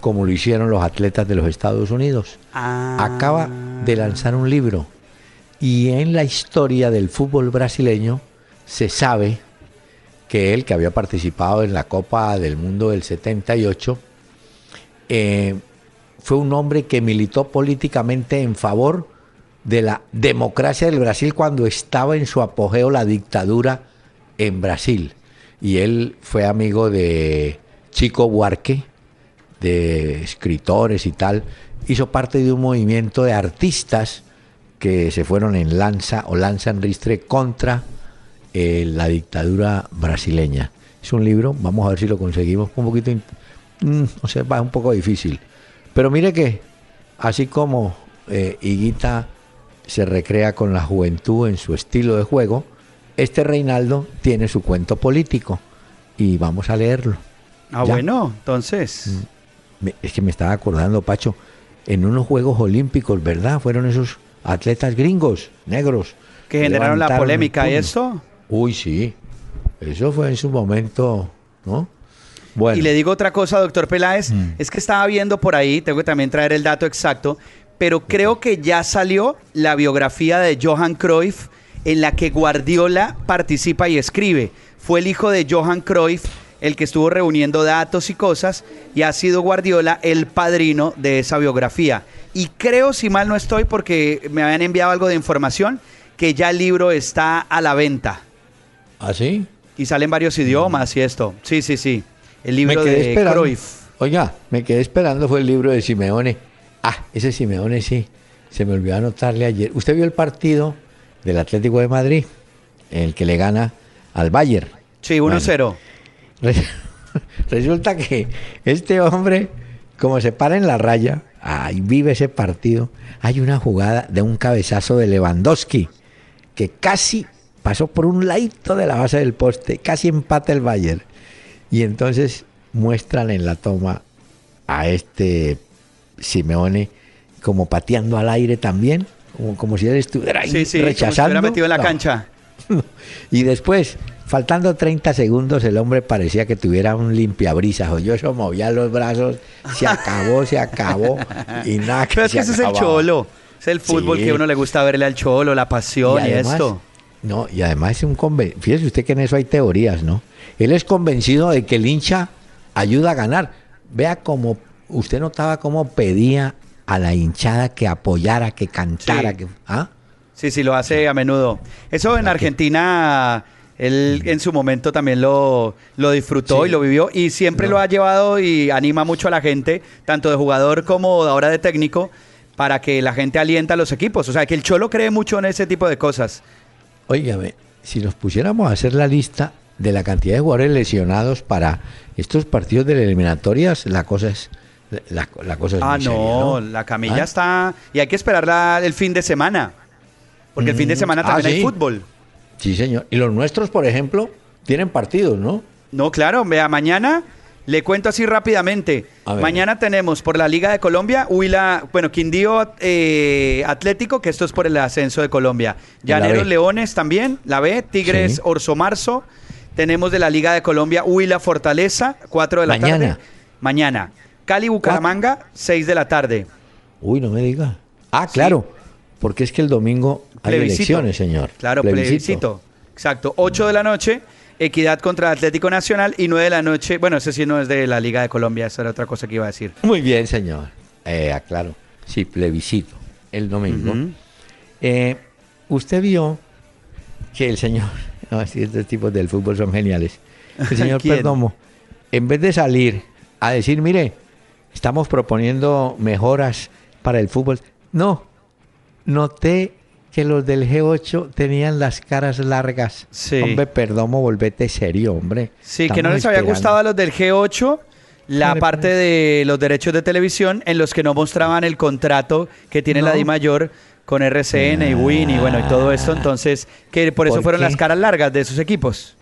como lo hicieron los atletas de los Estados Unidos. Ah. Acaba de lanzar un libro y en la historia del fútbol brasileño se sabe que él, que había participado en la Copa del Mundo del 78, eh, fue un hombre que militó políticamente en favor de la democracia del Brasil cuando estaba en su apogeo la dictadura en Brasil. Y él fue amigo de Chico Buarque, de escritores y tal. Hizo parte de un movimiento de artistas que se fueron en lanza o lanza en ristre contra eh, la dictadura brasileña. Es un libro, vamos a ver si lo conseguimos un poquito, mm, no sé, va un poco difícil. Pero mire que, así como eh, Higuita se recrea con la juventud en su estilo de juego, este Reinaldo tiene su cuento político y vamos a leerlo. Ah, Ya. bueno, entonces. Me- es que me estaba acordando, Pacho, en unos Juegos Olímpicos, ¿verdad? Fueron esos atletas gringos, negros. Que generaron la polémica eso. Uy, sí. Eso fue en su momento, ¿no? Bueno, Y le digo otra cosa, doctor Peláez, Mm. es que estaba viendo por ahí, tengo que también traer el dato exacto, pero creo que ya salió la biografía de Johan Cruyff en la que Guardiola participa y escribe. Fue el hijo de Johan Cruyff el que estuvo reuniendo datos y cosas y ha sido Guardiola el padrino de esa biografía. Y creo, si mal no estoy, porque me habían enviado algo de información, que ya el libro está a la venta ¿así? y sale en varios idiomas y esto. Sí, sí, sí. El libro de esperando. Cruyff. Oiga, me quedé esperando, fue el libro de Simeone. Ah, ese Simeone sí. Se me olvidó anotarle ayer. ¿Usted vio el partido del Atlético de Madrid? El que le gana al Bayern. Sí, 1-0. Re- <laughs> Resulta que este hombre, como se para en la raya, ahí vive ese partido, hay una jugada de un cabezazo de Lewandowski que casi pasó por un ladito de la base del poste, casi empata el Bayern. Y entonces muestran en la toma a este Simeone como pateando al aire también, como, como si él estuviera ahí Sí, sí, como si rechazando. metido en la No. cancha. <laughs> Y después, faltando 30 segundos, el hombre parecía que tuviera un limpiabrisas. O yo eso movía los brazos, se acabó, se acabó. Y nada que Pero es se que ese es el cholo. Es el fútbol Sí. que a uno le gusta verle al cholo, la pasión y, además- esto. No, y además es un conven... Fíjese usted que en eso hay teorías, ¿no? Él es convencido de que el hincha ayuda a ganar. Vea cómo usted notaba cómo pedía a la hinchada que apoyara, que cantara, Sí. que ¿ah? Sí, sí, lo hace a menudo. Eso en Argentina, él en su momento también lo, lo disfrutó Sí. y lo vivió y siempre No. lo ha llevado y anima mucho a la gente, tanto de jugador como de ahora de técnico, para que la gente alienta a los equipos. O sea, que el Cholo cree mucho en ese tipo de cosas. Óigame, si nos pusiéramos a hacer la lista de la cantidad de jugadores lesionados para estos partidos de las eliminatorias, la cosa es la, la cosa es Ah, muy seria, no, la camilla ¿Ah? está... Y hay que esperarla el fin de semana. Porque el fin de Mm, semana ah, también hay fútbol. Sí, señor. Y los nuestros, por ejemplo, tienen partidos, ¿no? No, claro, vea, mañana le cuento así rápidamente. Mañana tenemos por la Liga de Colombia, Huila, bueno, Quindío eh, Atlético, que esto es por el ascenso de Colombia. Llaneros. Leones también, la B, Tigres Sí. Orso Marzo. Tenemos de la Liga de Colombia, Huila Fortaleza, 4 de la Mañana. tarde. Mañana. Cali Bucaramanga, 6 de la tarde. Uy, no me diga. Ah, claro. Porque es que el domingo hay Plebiscito. elecciones, señor. Claro, plebiscito. Exacto. 8 de la noche, Equidad contra Atlético Nacional y 9 de la noche, bueno, ese sí no es de la Liga de Colombia, esa era otra cosa que iba a decir. Muy bien, señor. Eh, aclaro. Sí, plebiscito. El domingo. Eh, usted vio que el señor, <laughs> no, estos tipos del fútbol son geniales. El <laughs> señor. Perdomo, en vez de salir a decir, mire, estamos proponiendo mejoras para el fútbol, no, noté que los del G8 tenían las caras largas. Sí. Hombre, Perdomo, volvete serio, hombre. Sí, que no les había esperando. gustado a los del G8 la parte pues. de los derechos de televisión en los que no mostraban el contrato que tiene la. Di Mayor con RCN y Win y bueno y todo esto, entonces que por eso ¿Por fueron qué? las caras largas de esos equipos.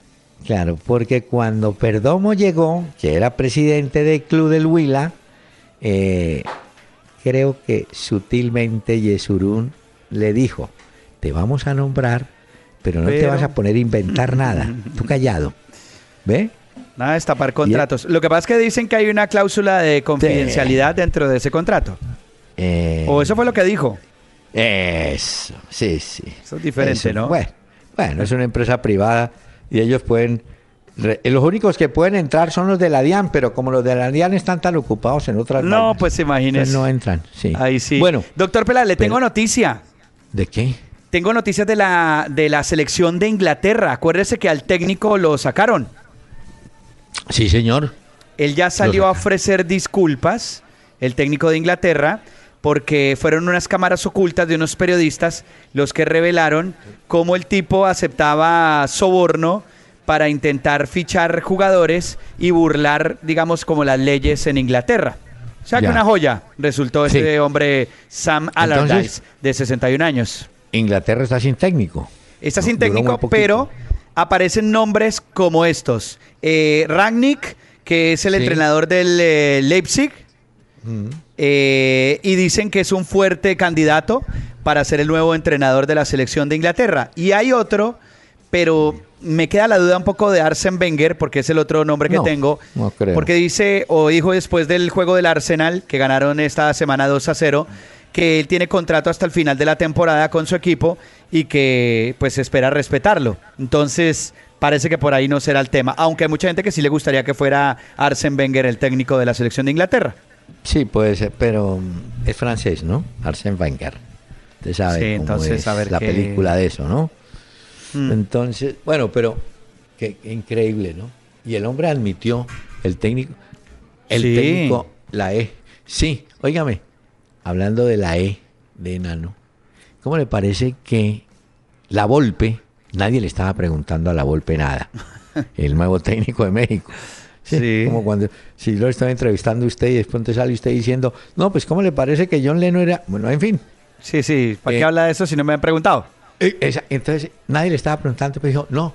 Claro, porque cuando Perdomo llegó, que era presidente del club del Huila, eh, creo que sutilmente Yesurún le dijo, te vamos a nombrar, pero no te vas a poner a inventar nada. Tú <laughs> callado. ¿Ve? Nada de destapar contratos. Lo que pasa es que dicen que hay una cláusula de confidencialidad dentro de ese contrato. Eh, O eso fue lo que dijo. Eso, sí, sí. Eso es diferente, ¿no? Bueno, bueno, es una empresa privada y ellos pueden los únicos que pueden entrar son los de la DIAN, pero como los de la DIAN están tan ocupados en otras No, vainas, pues imagínese. entonces no entran. Sí. Ahí sí. Bueno, Doctor Peláez, le tengo pero- noticia. ¿de qué? Tengo noticias de la, de la selección de Inglaterra. Acuérdese que al técnico lo sacaron. Sí, señor. Él ya salió a ofrecer disculpas, el técnico de Inglaterra, porque fueron unas cámaras ocultas de unos periodistas los que revelaron cómo el tipo aceptaba soborno para intentar fichar jugadores y burlar, digamos, como las leyes en Inglaterra. O sea, que una joya resultó Sí. este hombre Sam Allardyce, Entonces- de 61 años. Inglaterra está sin técnico. Está sin técnico, pero aparecen nombres como estos. Eh, Ragnick, que es el Sí. entrenador del eh, Leipzig, Mm. eh, y dicen que es un fuerte candidato para ser el nuevo entrenador de la selección de Inglaterra. Y hay otro, pero me queda la duda un poco de Arsen Wenger, porque es el otro nombre que No, tengo. no creo. Porque dice, o dijo después del juego del Arsenal, que ganaron esta semana 2 a 0, que él tiene contrato hasta el final de la temporada con su equipo y que pues espera respetarlo. Entonces, parece que por ahí no será el tema. Aunque hay mucha gente que sí le gustaría que fuera Arsen Wenger el técnico de la selección de Inglaterra. Sí, puede ser, pero mm, es francés, ¿no? Arsène Wenger. Usted sabe Sí, cómo entonces, es a ver la película de eso, ¿no? Mm. Entonces, bueno, pero qué, qué increíble, ¿no? Y el hombre admitió, el técnico, el Sí. técnico, la E. Sí, óigame, hablando de la E de enano, ¿cómo le parece que la Volpe, nadie le estaba preguntando a la Volpe nada, <laughs> el nuevo técnico de México? Sí, Sí. Como cuando, si lo estaba entrevistando usted y después te sale usted diciendo, no, pues ¿cómo le parece que John Leno era? Bueno, en fin. Sí, sí. ¿Para Eh, qué habla de eso si no me han preguntado? Eh, esa- entonces, nadie le estaba preguntando, pero dijo, no,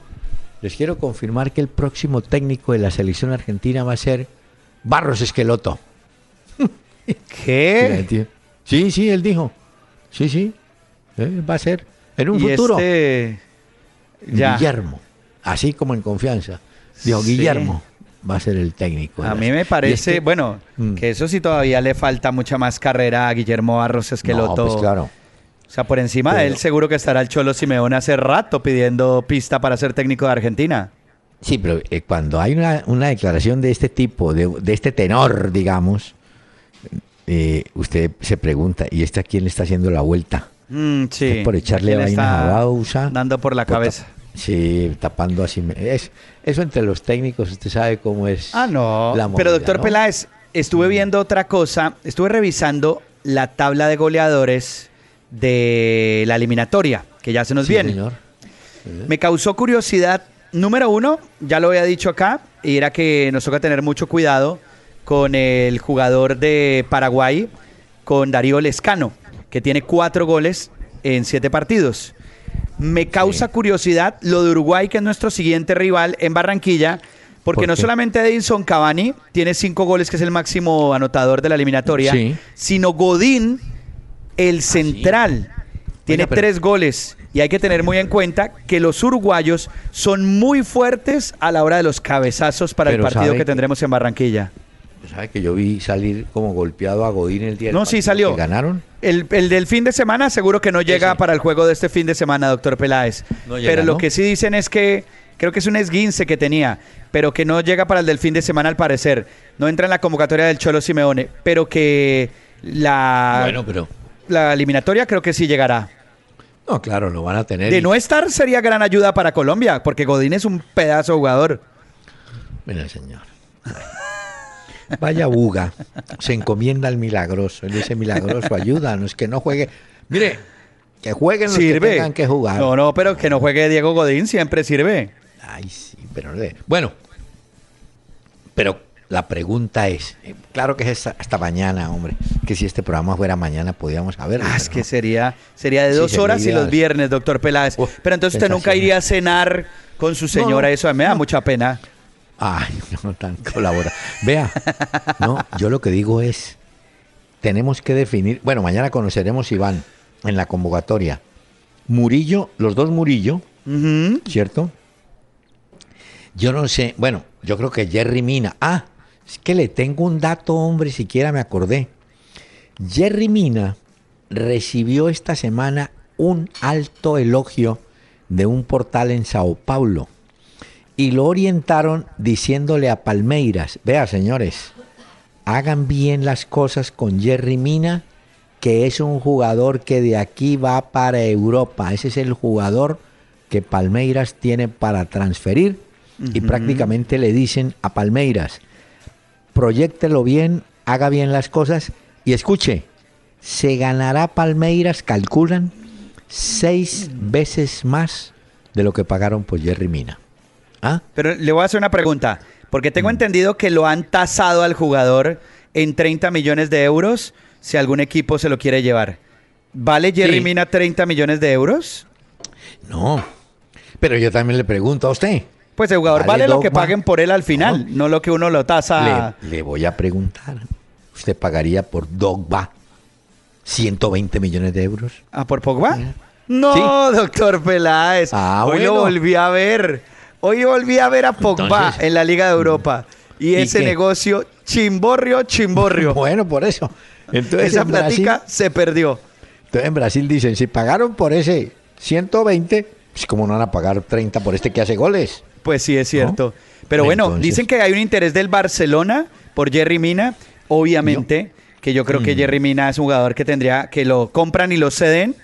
les quiero confirmar que el próximo técnico de la selección argentina va a ser Barros Esqueloto. <laughs> ¿Qué? <laughs> Sí, sí, él dijo. Sí, sí, eh, va a ser en un Y futuro. este- Ya. Guillermo, así como en confianza. Dijo, Sí. Guillermo va a ser el técnico. A mí me parece, que- bueno, Mm. que eso sí todavía le falta mucha más carrera a Guillermo Barros Esqueloto. No, pues claro. O sea, por encima de Pero- él seguro que estará el Cholo Simeone hace rato pidiendo pista para ser técnico de Argentina. Sí, pero eh, cuando hay una, una declaración de este tipo, de, de este tenor, digamos, eh, usted se pregunta, ¿y este a quién le está haciendo la vuelta? Mm, sí. Es por echarle ¿A quién le vainas está a Bausa. Dando por la Por cabeza. Sí, tapando así. Es, eso entre los técnicos, usted sabe cómo es. Ah, no. la Pero movida, doctor ¿no? Peláez, estuve viendo otra cosa. Estuve revisando la tabla de goleadores de la eliminatoria, que ya se nos Sí, viene. señor. Me causó curiosidad, número uno, ya lo había dicho acá, y era que nos toca tener mucho cuidado con el jugador de Paraguay, con Darío Lescano, que tiene cuatro goles en siete partidos. Me causa Sí. curiosidad lo de Uruguay, que es nuestro siguiente rival en Barranquilla, porque ¿Por no solamente Edinson Cavani tiene cinco goles, que es el máximo anotador de la eliminatoria, Sí. sino Godín, el central, tiene Oiga, pero- tres goles. Y hay que tener muy en cuenta que los uruguayos son muy fuertes a la hora de los cabezazos para Pero el partido que que- tendremos en Barranquilla. ¿Sabe que yo vi salir como golpeado a Godín el día del No, sí salió. ganaron? El, el del fin de semana seguro que no llega para el juego de este fin de semana, doctor Peláez. No llega, pero lo ¿no? que sí dicen es que creo que es un esguince que tenía, pero que no llega para el del fin de semana al parecer. No entra en la convocatoria del Cholo Simeone, pero que la, Bueno, pero. La eliminatoria creo que sí llegará. No, claro, lo van a tener. De y- no estar sería gran ayuda para Colombia, porque Godín es un pedazo jugador. Mira, señor. Vaya buga. Se encomienda al milagroso. Él dice milagroso, ayúdanos, que no juegue. Mire, que jueguen los que Sirve. tengan que jugar. No, no, pero que no juegue Diego Godín siempre sirve. Ay, sí, pero Bueno, pero la pregunta es, eh, claro que es hasta, mañana, hombre, que si este programa fuera mañana podíamos saberlo. Ah, es que no. sería, sería de Sí, dos sería horas y los viernes, doctor Peláez. Uf, pero entonces usted nunca iría a cenar con su señora, no, eso me da mucha pena. Ay, no tan colabora. Vea, no, yo lo que digo es, tenemos que definir, bueno, mañana conoceremos si van en la convocatoria. Murillo, los dos Murillo. ¿cierto? Yo no sé, bueno, yo creo que Jerry Mina. Ah, es que le tengo un dato, hombre, siquiera me acordé. Jerry Mina recibió esta semana un alto elogio de un portal en Sao Paulo. y lo orientaron diciéndole a Palmeiras, vea señores, hagan bien las cosas con Jerry Mina, que es un jugador que de aquí va para Europa. Ese es el jugador que Palmeiras tiene para transferir y prácticamente le dicen a Palmeiras, proyectelo bien, haga bien las cosas y escuche, se ganará Palmeiras, calculan, seis veces más de lo que pagaron por Jerry Mina. ¿Ah? Pero le voy a hacer una pregunta, porque tengo Mm. entendido que lo han tasado al jugador en 30 millones de euros si algún equipo se lo quiere llevar. ¿Vale Jerry Sí. Mina 30 millones de euros? No, pero yo también le pregunto a usted. Pues el jugador Vale vale, lo que paguen por él al final, no, lo que uno lo tasa. Le, le voy a preguntar, ¿usted pagaría por Dogba 120 millones de euros? ¿Ah, por Pogba? No, doctor Peláez. Ah, Hoy lo volví a ver. Hoy volví a ver a Pogba Entonces- en la Liga de Europa. Y ¿Y ese qué? negocio, chimborrio, chimborrio. <laughs> Bueno, por eso. Entonces, Esa en Brasil, platica se perdió. entonces en Brasil dicen, si pagaron por ese 120, pues como no van a pagar 30 por este que hace goles. Pues sí, es cierto. Pero bueno, Entonces- dicen que hay un interés del Barcelona por Jerry Mina. Obviamente, que yo creo Mm. que Jerry Mina es un jugador que tendría que lo compran y lo ceden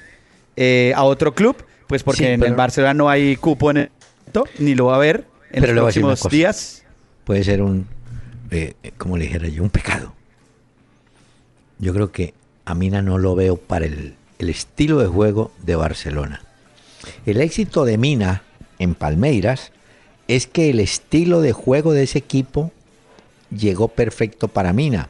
eh, a otro club, pues porque Sí, en pero- el Barcelona no hay cupo en el ni lo va a haber en Pero los próximos días. Puede ser un, eh, eh, como le dijera yo, un pecado. Yo creo que a Mina no lo veo para el, el estilo de juego de Barcelona. El éxito de Mina en Palmeiras es que el estilo de juego de ese equipo llegó perfecto para Mina,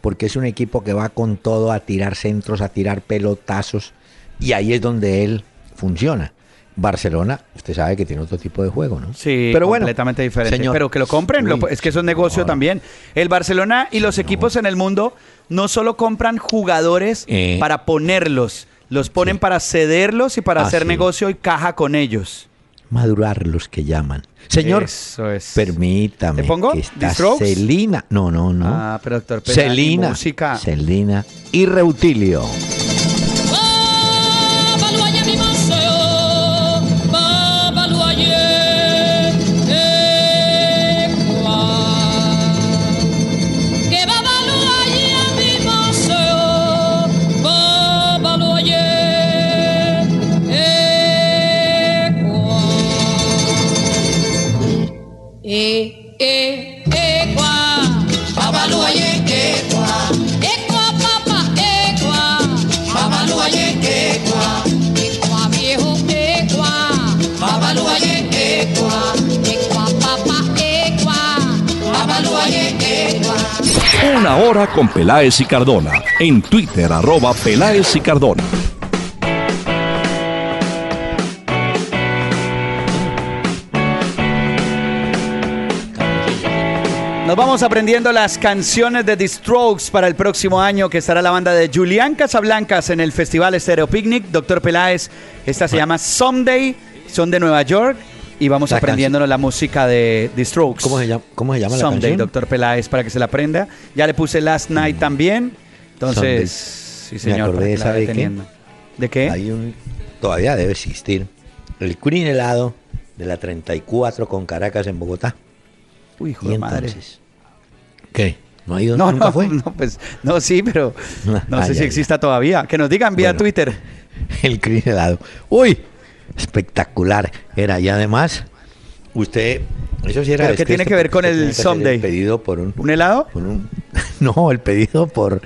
porque es un equipo que va con todo a tirar centros, a tirar pelotazos, y ahí es donde él funciona. Barcelona, usted sabe que tiene otro tipo de juego, ¿no? Sí, pero bueno, completamente diferente. señor. pero que lo compren, lo- es que eso es negocio también. El Barcelona y los equipos en el mundo no solo compran jugadores Eh. para ponerlos, los ponen Sí. para cederlos y para hacer negocio y caja con ellos. Madurar los que llaman. Señor, Eso es. permítame. ¿Te pongo? que. Celina. No, no, no. Ah, pero doctor Celina. música. Celina y Reutilio. E, e, ekwa. Babaluaye, ekwa. Ekwa, papa, ekwa. Babaluaye, ekwa. Ekwa, viejo, ekwa. Babaluaye, ekwa. Ekwa, papa, ekwa. Babaluaye, ekwa. Una hora con Peláez y Cardona. En Twitter, arroba Peláez y Cardona. Nos vamos aprendiendo las canciones de The Strokes para el próximo año, que estará la banda de Julián Casablancas en el Festival Stereo Picnic. Doctor Peláez, esta se llama Someday, son de Nueva York y vamos La aprendiéndonos la música de The Strokes. ¿Cómo se llama, cómo se llama la Someday, canción? Doctor Peláez, para que se la aprenda. Ya le puse Last Night también. Entonces, sí, señor. acordé, para que la ¿sabe vaya qué? ¿De qué? Hay un, todavía debe existir. El Queen helado de la 34 con Caracas en Bogotá. Uy, hijo Y de madre. ¿Qué? ¿No ha ido? No, ¿Nunca no, fue? no, pues, no, sí, pero <laughs> no Ay, sé si ay, exista todavía. Que nos digan vía Bueno. Twitter. <laughs> El helado. ¡Uy! Espectacular. Era. Y además, usted. Eso sí era ¿Pero qué tiene que ver con el Someday? El pedido por un. ¿Un helado? por un- <laughs> no, el pedido por.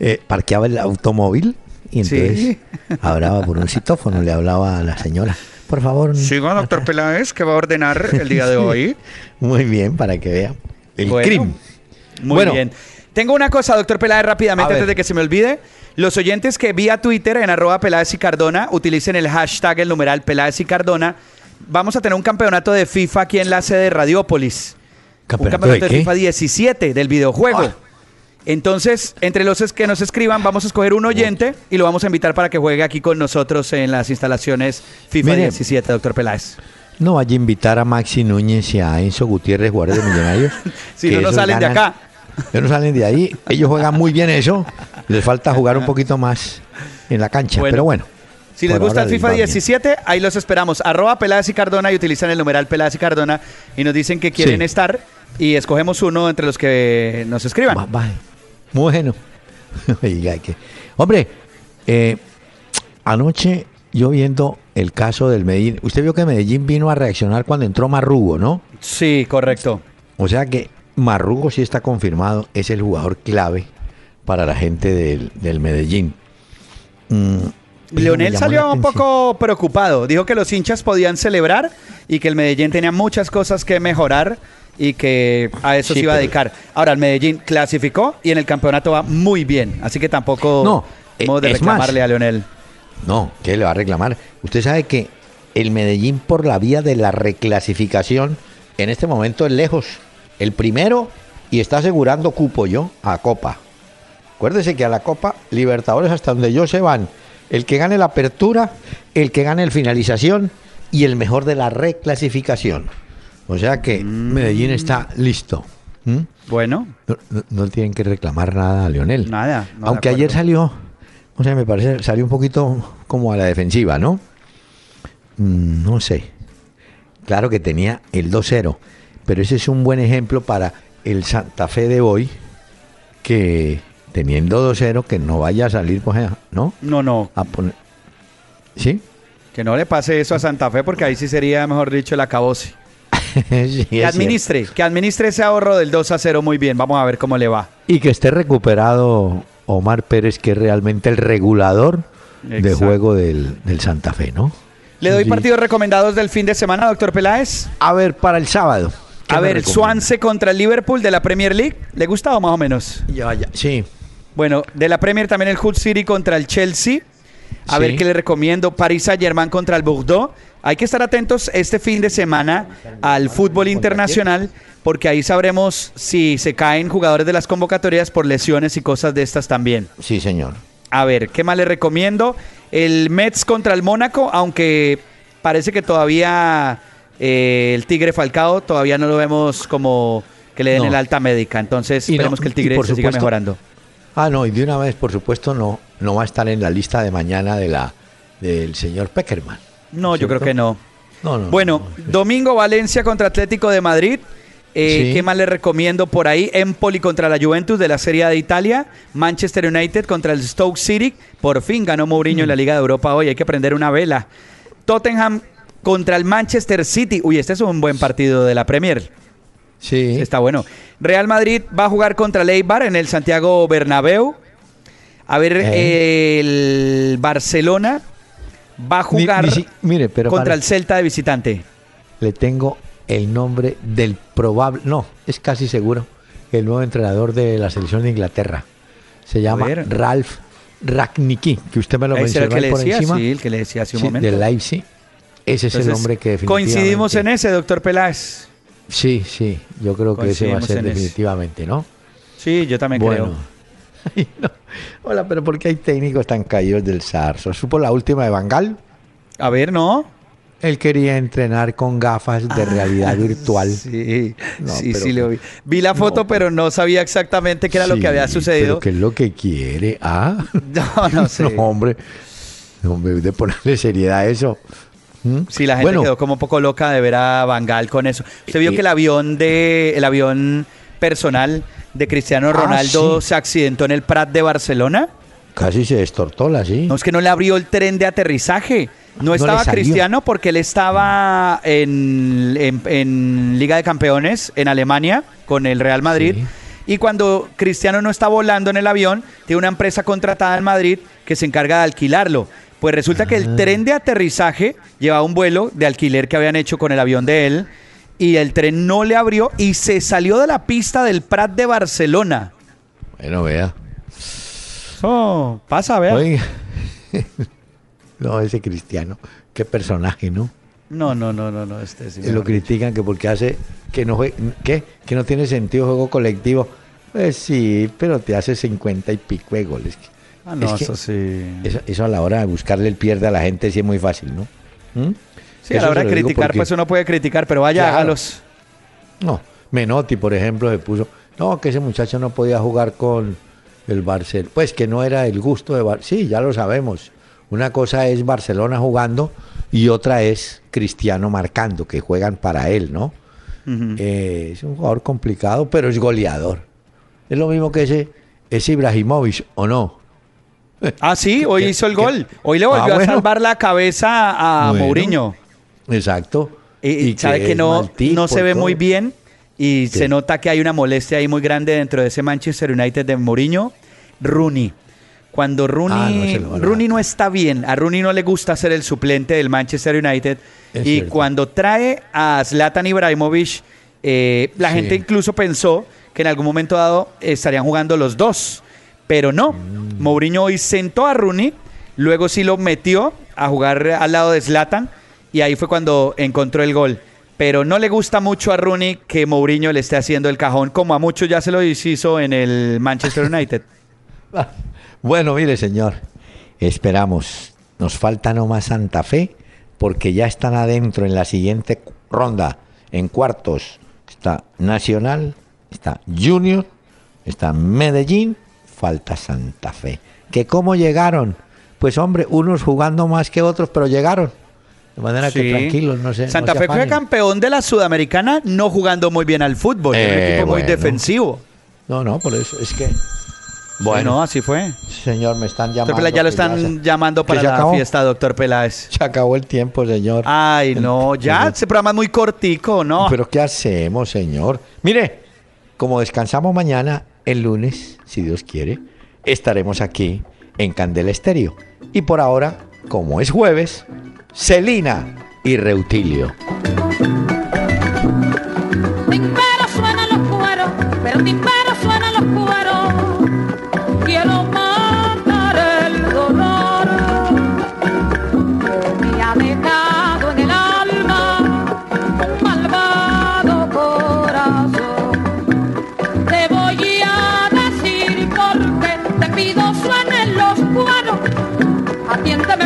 eh, parqueaba el automóvil y Sí. entonces hablaba por un citófono, le hablaba a la señora. Por favor. Sigo, doctor Peláez, que va a ordenar el día de hoy. Muy bien, para que vea. El Bueno, crimen. Muy Bueno. bien. Tengo una cosa, doctor Peláez, rápidamente, antes de que se me olvide. Los oyentes que vía Twitter en arroba Peláez y Cardona utilicen el hashtag, el numeral Peláez y Cardona. Vamos a tener un campeonato de FIFA aquí en la sede de Radiópolis. un ¿Campeonato campeonato de? FIFA 17 del videojuego. Ah. Entonces, entre los que nos escriban, vamos a escoger un oyente y lo vamos a invitar para que juegue aquí con nosotros en las instalaciones FIFA Mire. 17, doctor Peláez. No vaya a invitar a Maxi Núñez y a Enzo Gutiérrez, jugadores de Millonarios. <laughs> Si no, no salen de acá. Ellos no salen de ahí. Ellos juegan muy bien eso. Les falta jugar un poquito más en la cancha. Bueno. Pero bueno. Si les gusta el FIFA les va bien. 17, ahí los esperamos. Arroba Peláez y Cardona y utilizan el numeral Peláez y Cardona y nos dicen que quieren Sí. estar y escogemos uno entre los que nos escriban. Va- Bueno. <laughs> Hombre, eh, anoche yo viendo el caso del Medellín, usted vio que Medellín vino a reaccionar cuando entró Marrugo, ¿no? Sí, correcto. O sea que Marrugo sí está confirmado, es el jugador clave para la gente del, del Medellín. Mm, Leonel salió un poco preocupado. Dijo que los hinchas podían celebrar y que el Medellín tenía muchas cosas que mejorar y que a eso Sí, se iba a dedicar. Ahora, el Medellín clasificó y en el campeonato va muy bien. Así que tampoco No, hemos de eh, es reclamarle más. a Leonel. No, ¿qué le va a reclamar? Usted sabe que el Medellín por la vía de la reclasificación en este momento es lejos. El primero y está asegurando cupo yo a Copa. Acuérdese que a la Copa Libertadores hasta donde yo se van. El que gane la apertura, el que gane el finalización y el mejor de la reclasificación. O sea que Medellín está listo. ¿Mm? Bueno, No, tienen que reclamar nada a Lionel. Nada, no, Aunque ayer salió, o sea, me parece, salió un poquito como a la defensiva, ¿no? Mm, No sé. Claro que tenía el 2-0, pero ese es un buen ejemplo para el Santa Fe de hoy, que teniendo 2-0, que no vaya a salir, pues, ¿no? no, no. A poner... ¿Sí? Que no le pase eso a Santa Fe porque ahí sí sería, mejor dicho, el acabose. <laughs> Sí, Que administre, que administre ese ahorro del 2 a 0 muy bien. Vamos a ver cómo le va. Y que esté recuperado Omar Pérez, que es realmente el regulador de juego del, del Santa Fe, ¿no? Le doy Sí. partidos recomendados del fin de semana, doctor Peláez. A ver, para el sábado. ¿Qué A ver? Swansea contra el Liverpool de la Premier League. ¿Le gusta o más o menos? Ya, ya, sí. Bueno, de la Premier también el Hull City contra el Chelsea. A Sí. ver qué le recomiendo. París Saint Germain contra el Bordeaux. Hay que estar atentos este fin de semana al fútbol internacional porque ahí sabremos si se caen jugadores de las convocatorias por lesiones y cosas de estas también. Sí, señor. A ver, ¿qué más le recomiendo? El Mets contra el Mónaco, aunque parece que todavía eh, el Tigre Falcao todavía no lo vemos como que le den No. el alta médica. Entonces Y no- esperemos que el Tigre por se siga supuesto- mejorando. Ah, no, y de una vez, por supuesto, no, no va a estar en la lista de mañana de la del señor Peckerman. No, yo creo que no. No, no. Bueno, no, no. domingo Valencia contra Atlético de Madrid. Eh, Sí. ¿Qué más le recomiendo por ahí? Empoli contra la Juventus de la Serie A de Italia. Manchester United contra el Stoke City. Por fin ganó Mourinho Mm. en la Liga de Europa hoy. Hay que prender una vela. Tottenham contra el Manchester City. Uy, este es un buen partido de la Premier. Sí. Está bueno. Real Madrid va a jugar contra el Eibar en el Santiago Bernabéu. A ver, Eh. el Barcelona va a jugar mi mire, pero contra para- el Celta de visitante. le tengo el nombre del probable, no, es casi seguro, el nuevo entrenador de la selección de Inglaterra. Se llama. Ralph Ragnicki, que usted me lo mencionó el que le por decía, encima. sí, el que le decía hace un Sí, momento. de Leipzig. Ese es el nombre que definitivamente... Coincidimos en ese, doctor Peláez. Sí, sí, yo creo que ese va a ser ese. definitivamente, ¿no? Sí, yo también Bueno. creo. <laughs> Ay, no. Hola, pero ¿por qué hay técnicos tan caídos del Sarso? ¿Supo la última de Bangal? A ver, ¿no? Él quería entrenar con gafas de realidad virtual. Ah, <laughs> Sí, No, sí, pero- sí, lo vi. Vi la foto, No, pero no sabía exactamente qué era lo que había sucedido. Pero ¿qué es lo que quiere? ¿Ah? <laughs> No, no sé. No, hombre. Hombre, de ponerle seriedad a eso. ¿Mm? Sí, la gente Bueno, quedó como un poco loca de ver a Bangal con eso. Usted vio que el avión de el avión personal de Cristiano Ah, Ronaldo sí. se accidentó en el Prat de Barcelona. Casi se destortola, sí. No es que no le abrió el tren de aterrizaje. No, estaba. Cristiano porque él estaba en, en- en Liga de Campeones en Alemania con el Real Madrid. Sí. Y cuando Cristiano no está volando en el avión, tiene una empresa contratada en Madrid que se encarga de alquilarlo. Pues resulta que Ah. el tren de aterrizaje llevaba un vuelo de alquiler que habían hecho con el avión de él y el tren no le abrió y se salió de la pista del Prat de Barcelona. Bueno, vea. Eso pasa, vea. Oiga. <laughs> no, ese cristiano. Qué personaje, ¿no? No, no, no, no, no. Este sí, lo dicho. critican que porque hace que no jue- ¿qué? que no tiene sentido juego colectivo. Pues sí, pero te hace cincuenta y pico de goles. Ah, no, Es que eso sí. Eso, eso a la hora de buscarle el pierde a la gente sí es muy fácil, ¿no? ¿Mm? Sí, a la hora de criticar, porque- pues uno puede criticar, pero vaya, Claro. hágalos. No, Menotti, por ejemplo, se puso, no, que ese muchacho no podía jugar con el Barcelona, pues que no era el gusto de Bar Sí, ya lo sabemos. Una cosa es Barcelona jugando y otra es Cristiano marcando, que juegan para él, ¿no? Eh, es un jugador complicado, pero es goleador. Es lo mismo que ese, ese Ibrahimovic, ¿o no? Ah, sí, hoy ¿Qué- hizo el gol. Hoy le volvió Ah, a salvar la cabeza a Bueno. Mourinho. Exacto. Y, sabe que, no, no se ve todo. muy bien y se nota que hay una molestia ahí muy grande dentro de ese Manchester United de Mourinho. Rooney. Cuando Rooney, Ah, no, van a- Rooney no está bien, a Rooney no le gusta ser el suplente del Manchester United Es y cierto. cuando trae a Zlatan Ibrahimovic, eh, la Sí. gente incluso pensó que en algún momento dado estarían jugando los dos, pero no. Mourinho hoy sentó a Rooney, luego sí lo metió a jugar al lado de Zlatan y ahí fue cuando encontró el gol. Pero no le gusta mucho a Rooney que Mourinho le esté haciendo el cajón, como a muchos ya se lo hizo en el Manchester United. <laughs> Bueno, mire, señor, esperamos. Nos falta nomás Santa Fe, porque ya están adentro en la siguiente ronda, en cuartos. Está Nacional, está Junior, está Medellín, falta Santa Fe. ¿Que cómo llegaron? Pues hombre, unos jugando más que otros, pero llegaron. De manera que tranquilos, no sé. Santa Fe fue campeón de la Sudamericana no jugando muy bien al fútbol, era un Eh, equipo muy defensivo. No, no, por eso es que. Bueno, así fue. señor, me están Doctor llamando. Peláez, ya lo ya están se- llamando para la acabó. fiesta, doctor Peláez. <laughs> Se acabó el tiempo, señor. Ay, no, ya, ese programa es muy cortico, ¿no? Pero ¿qué hacemos, señor? Mire, como descansamos mañana, el lunes, si Dios quiere, estaremos aquí en Candela Estéreo. Y por ahora, como es jueves, Celina y Reutilio.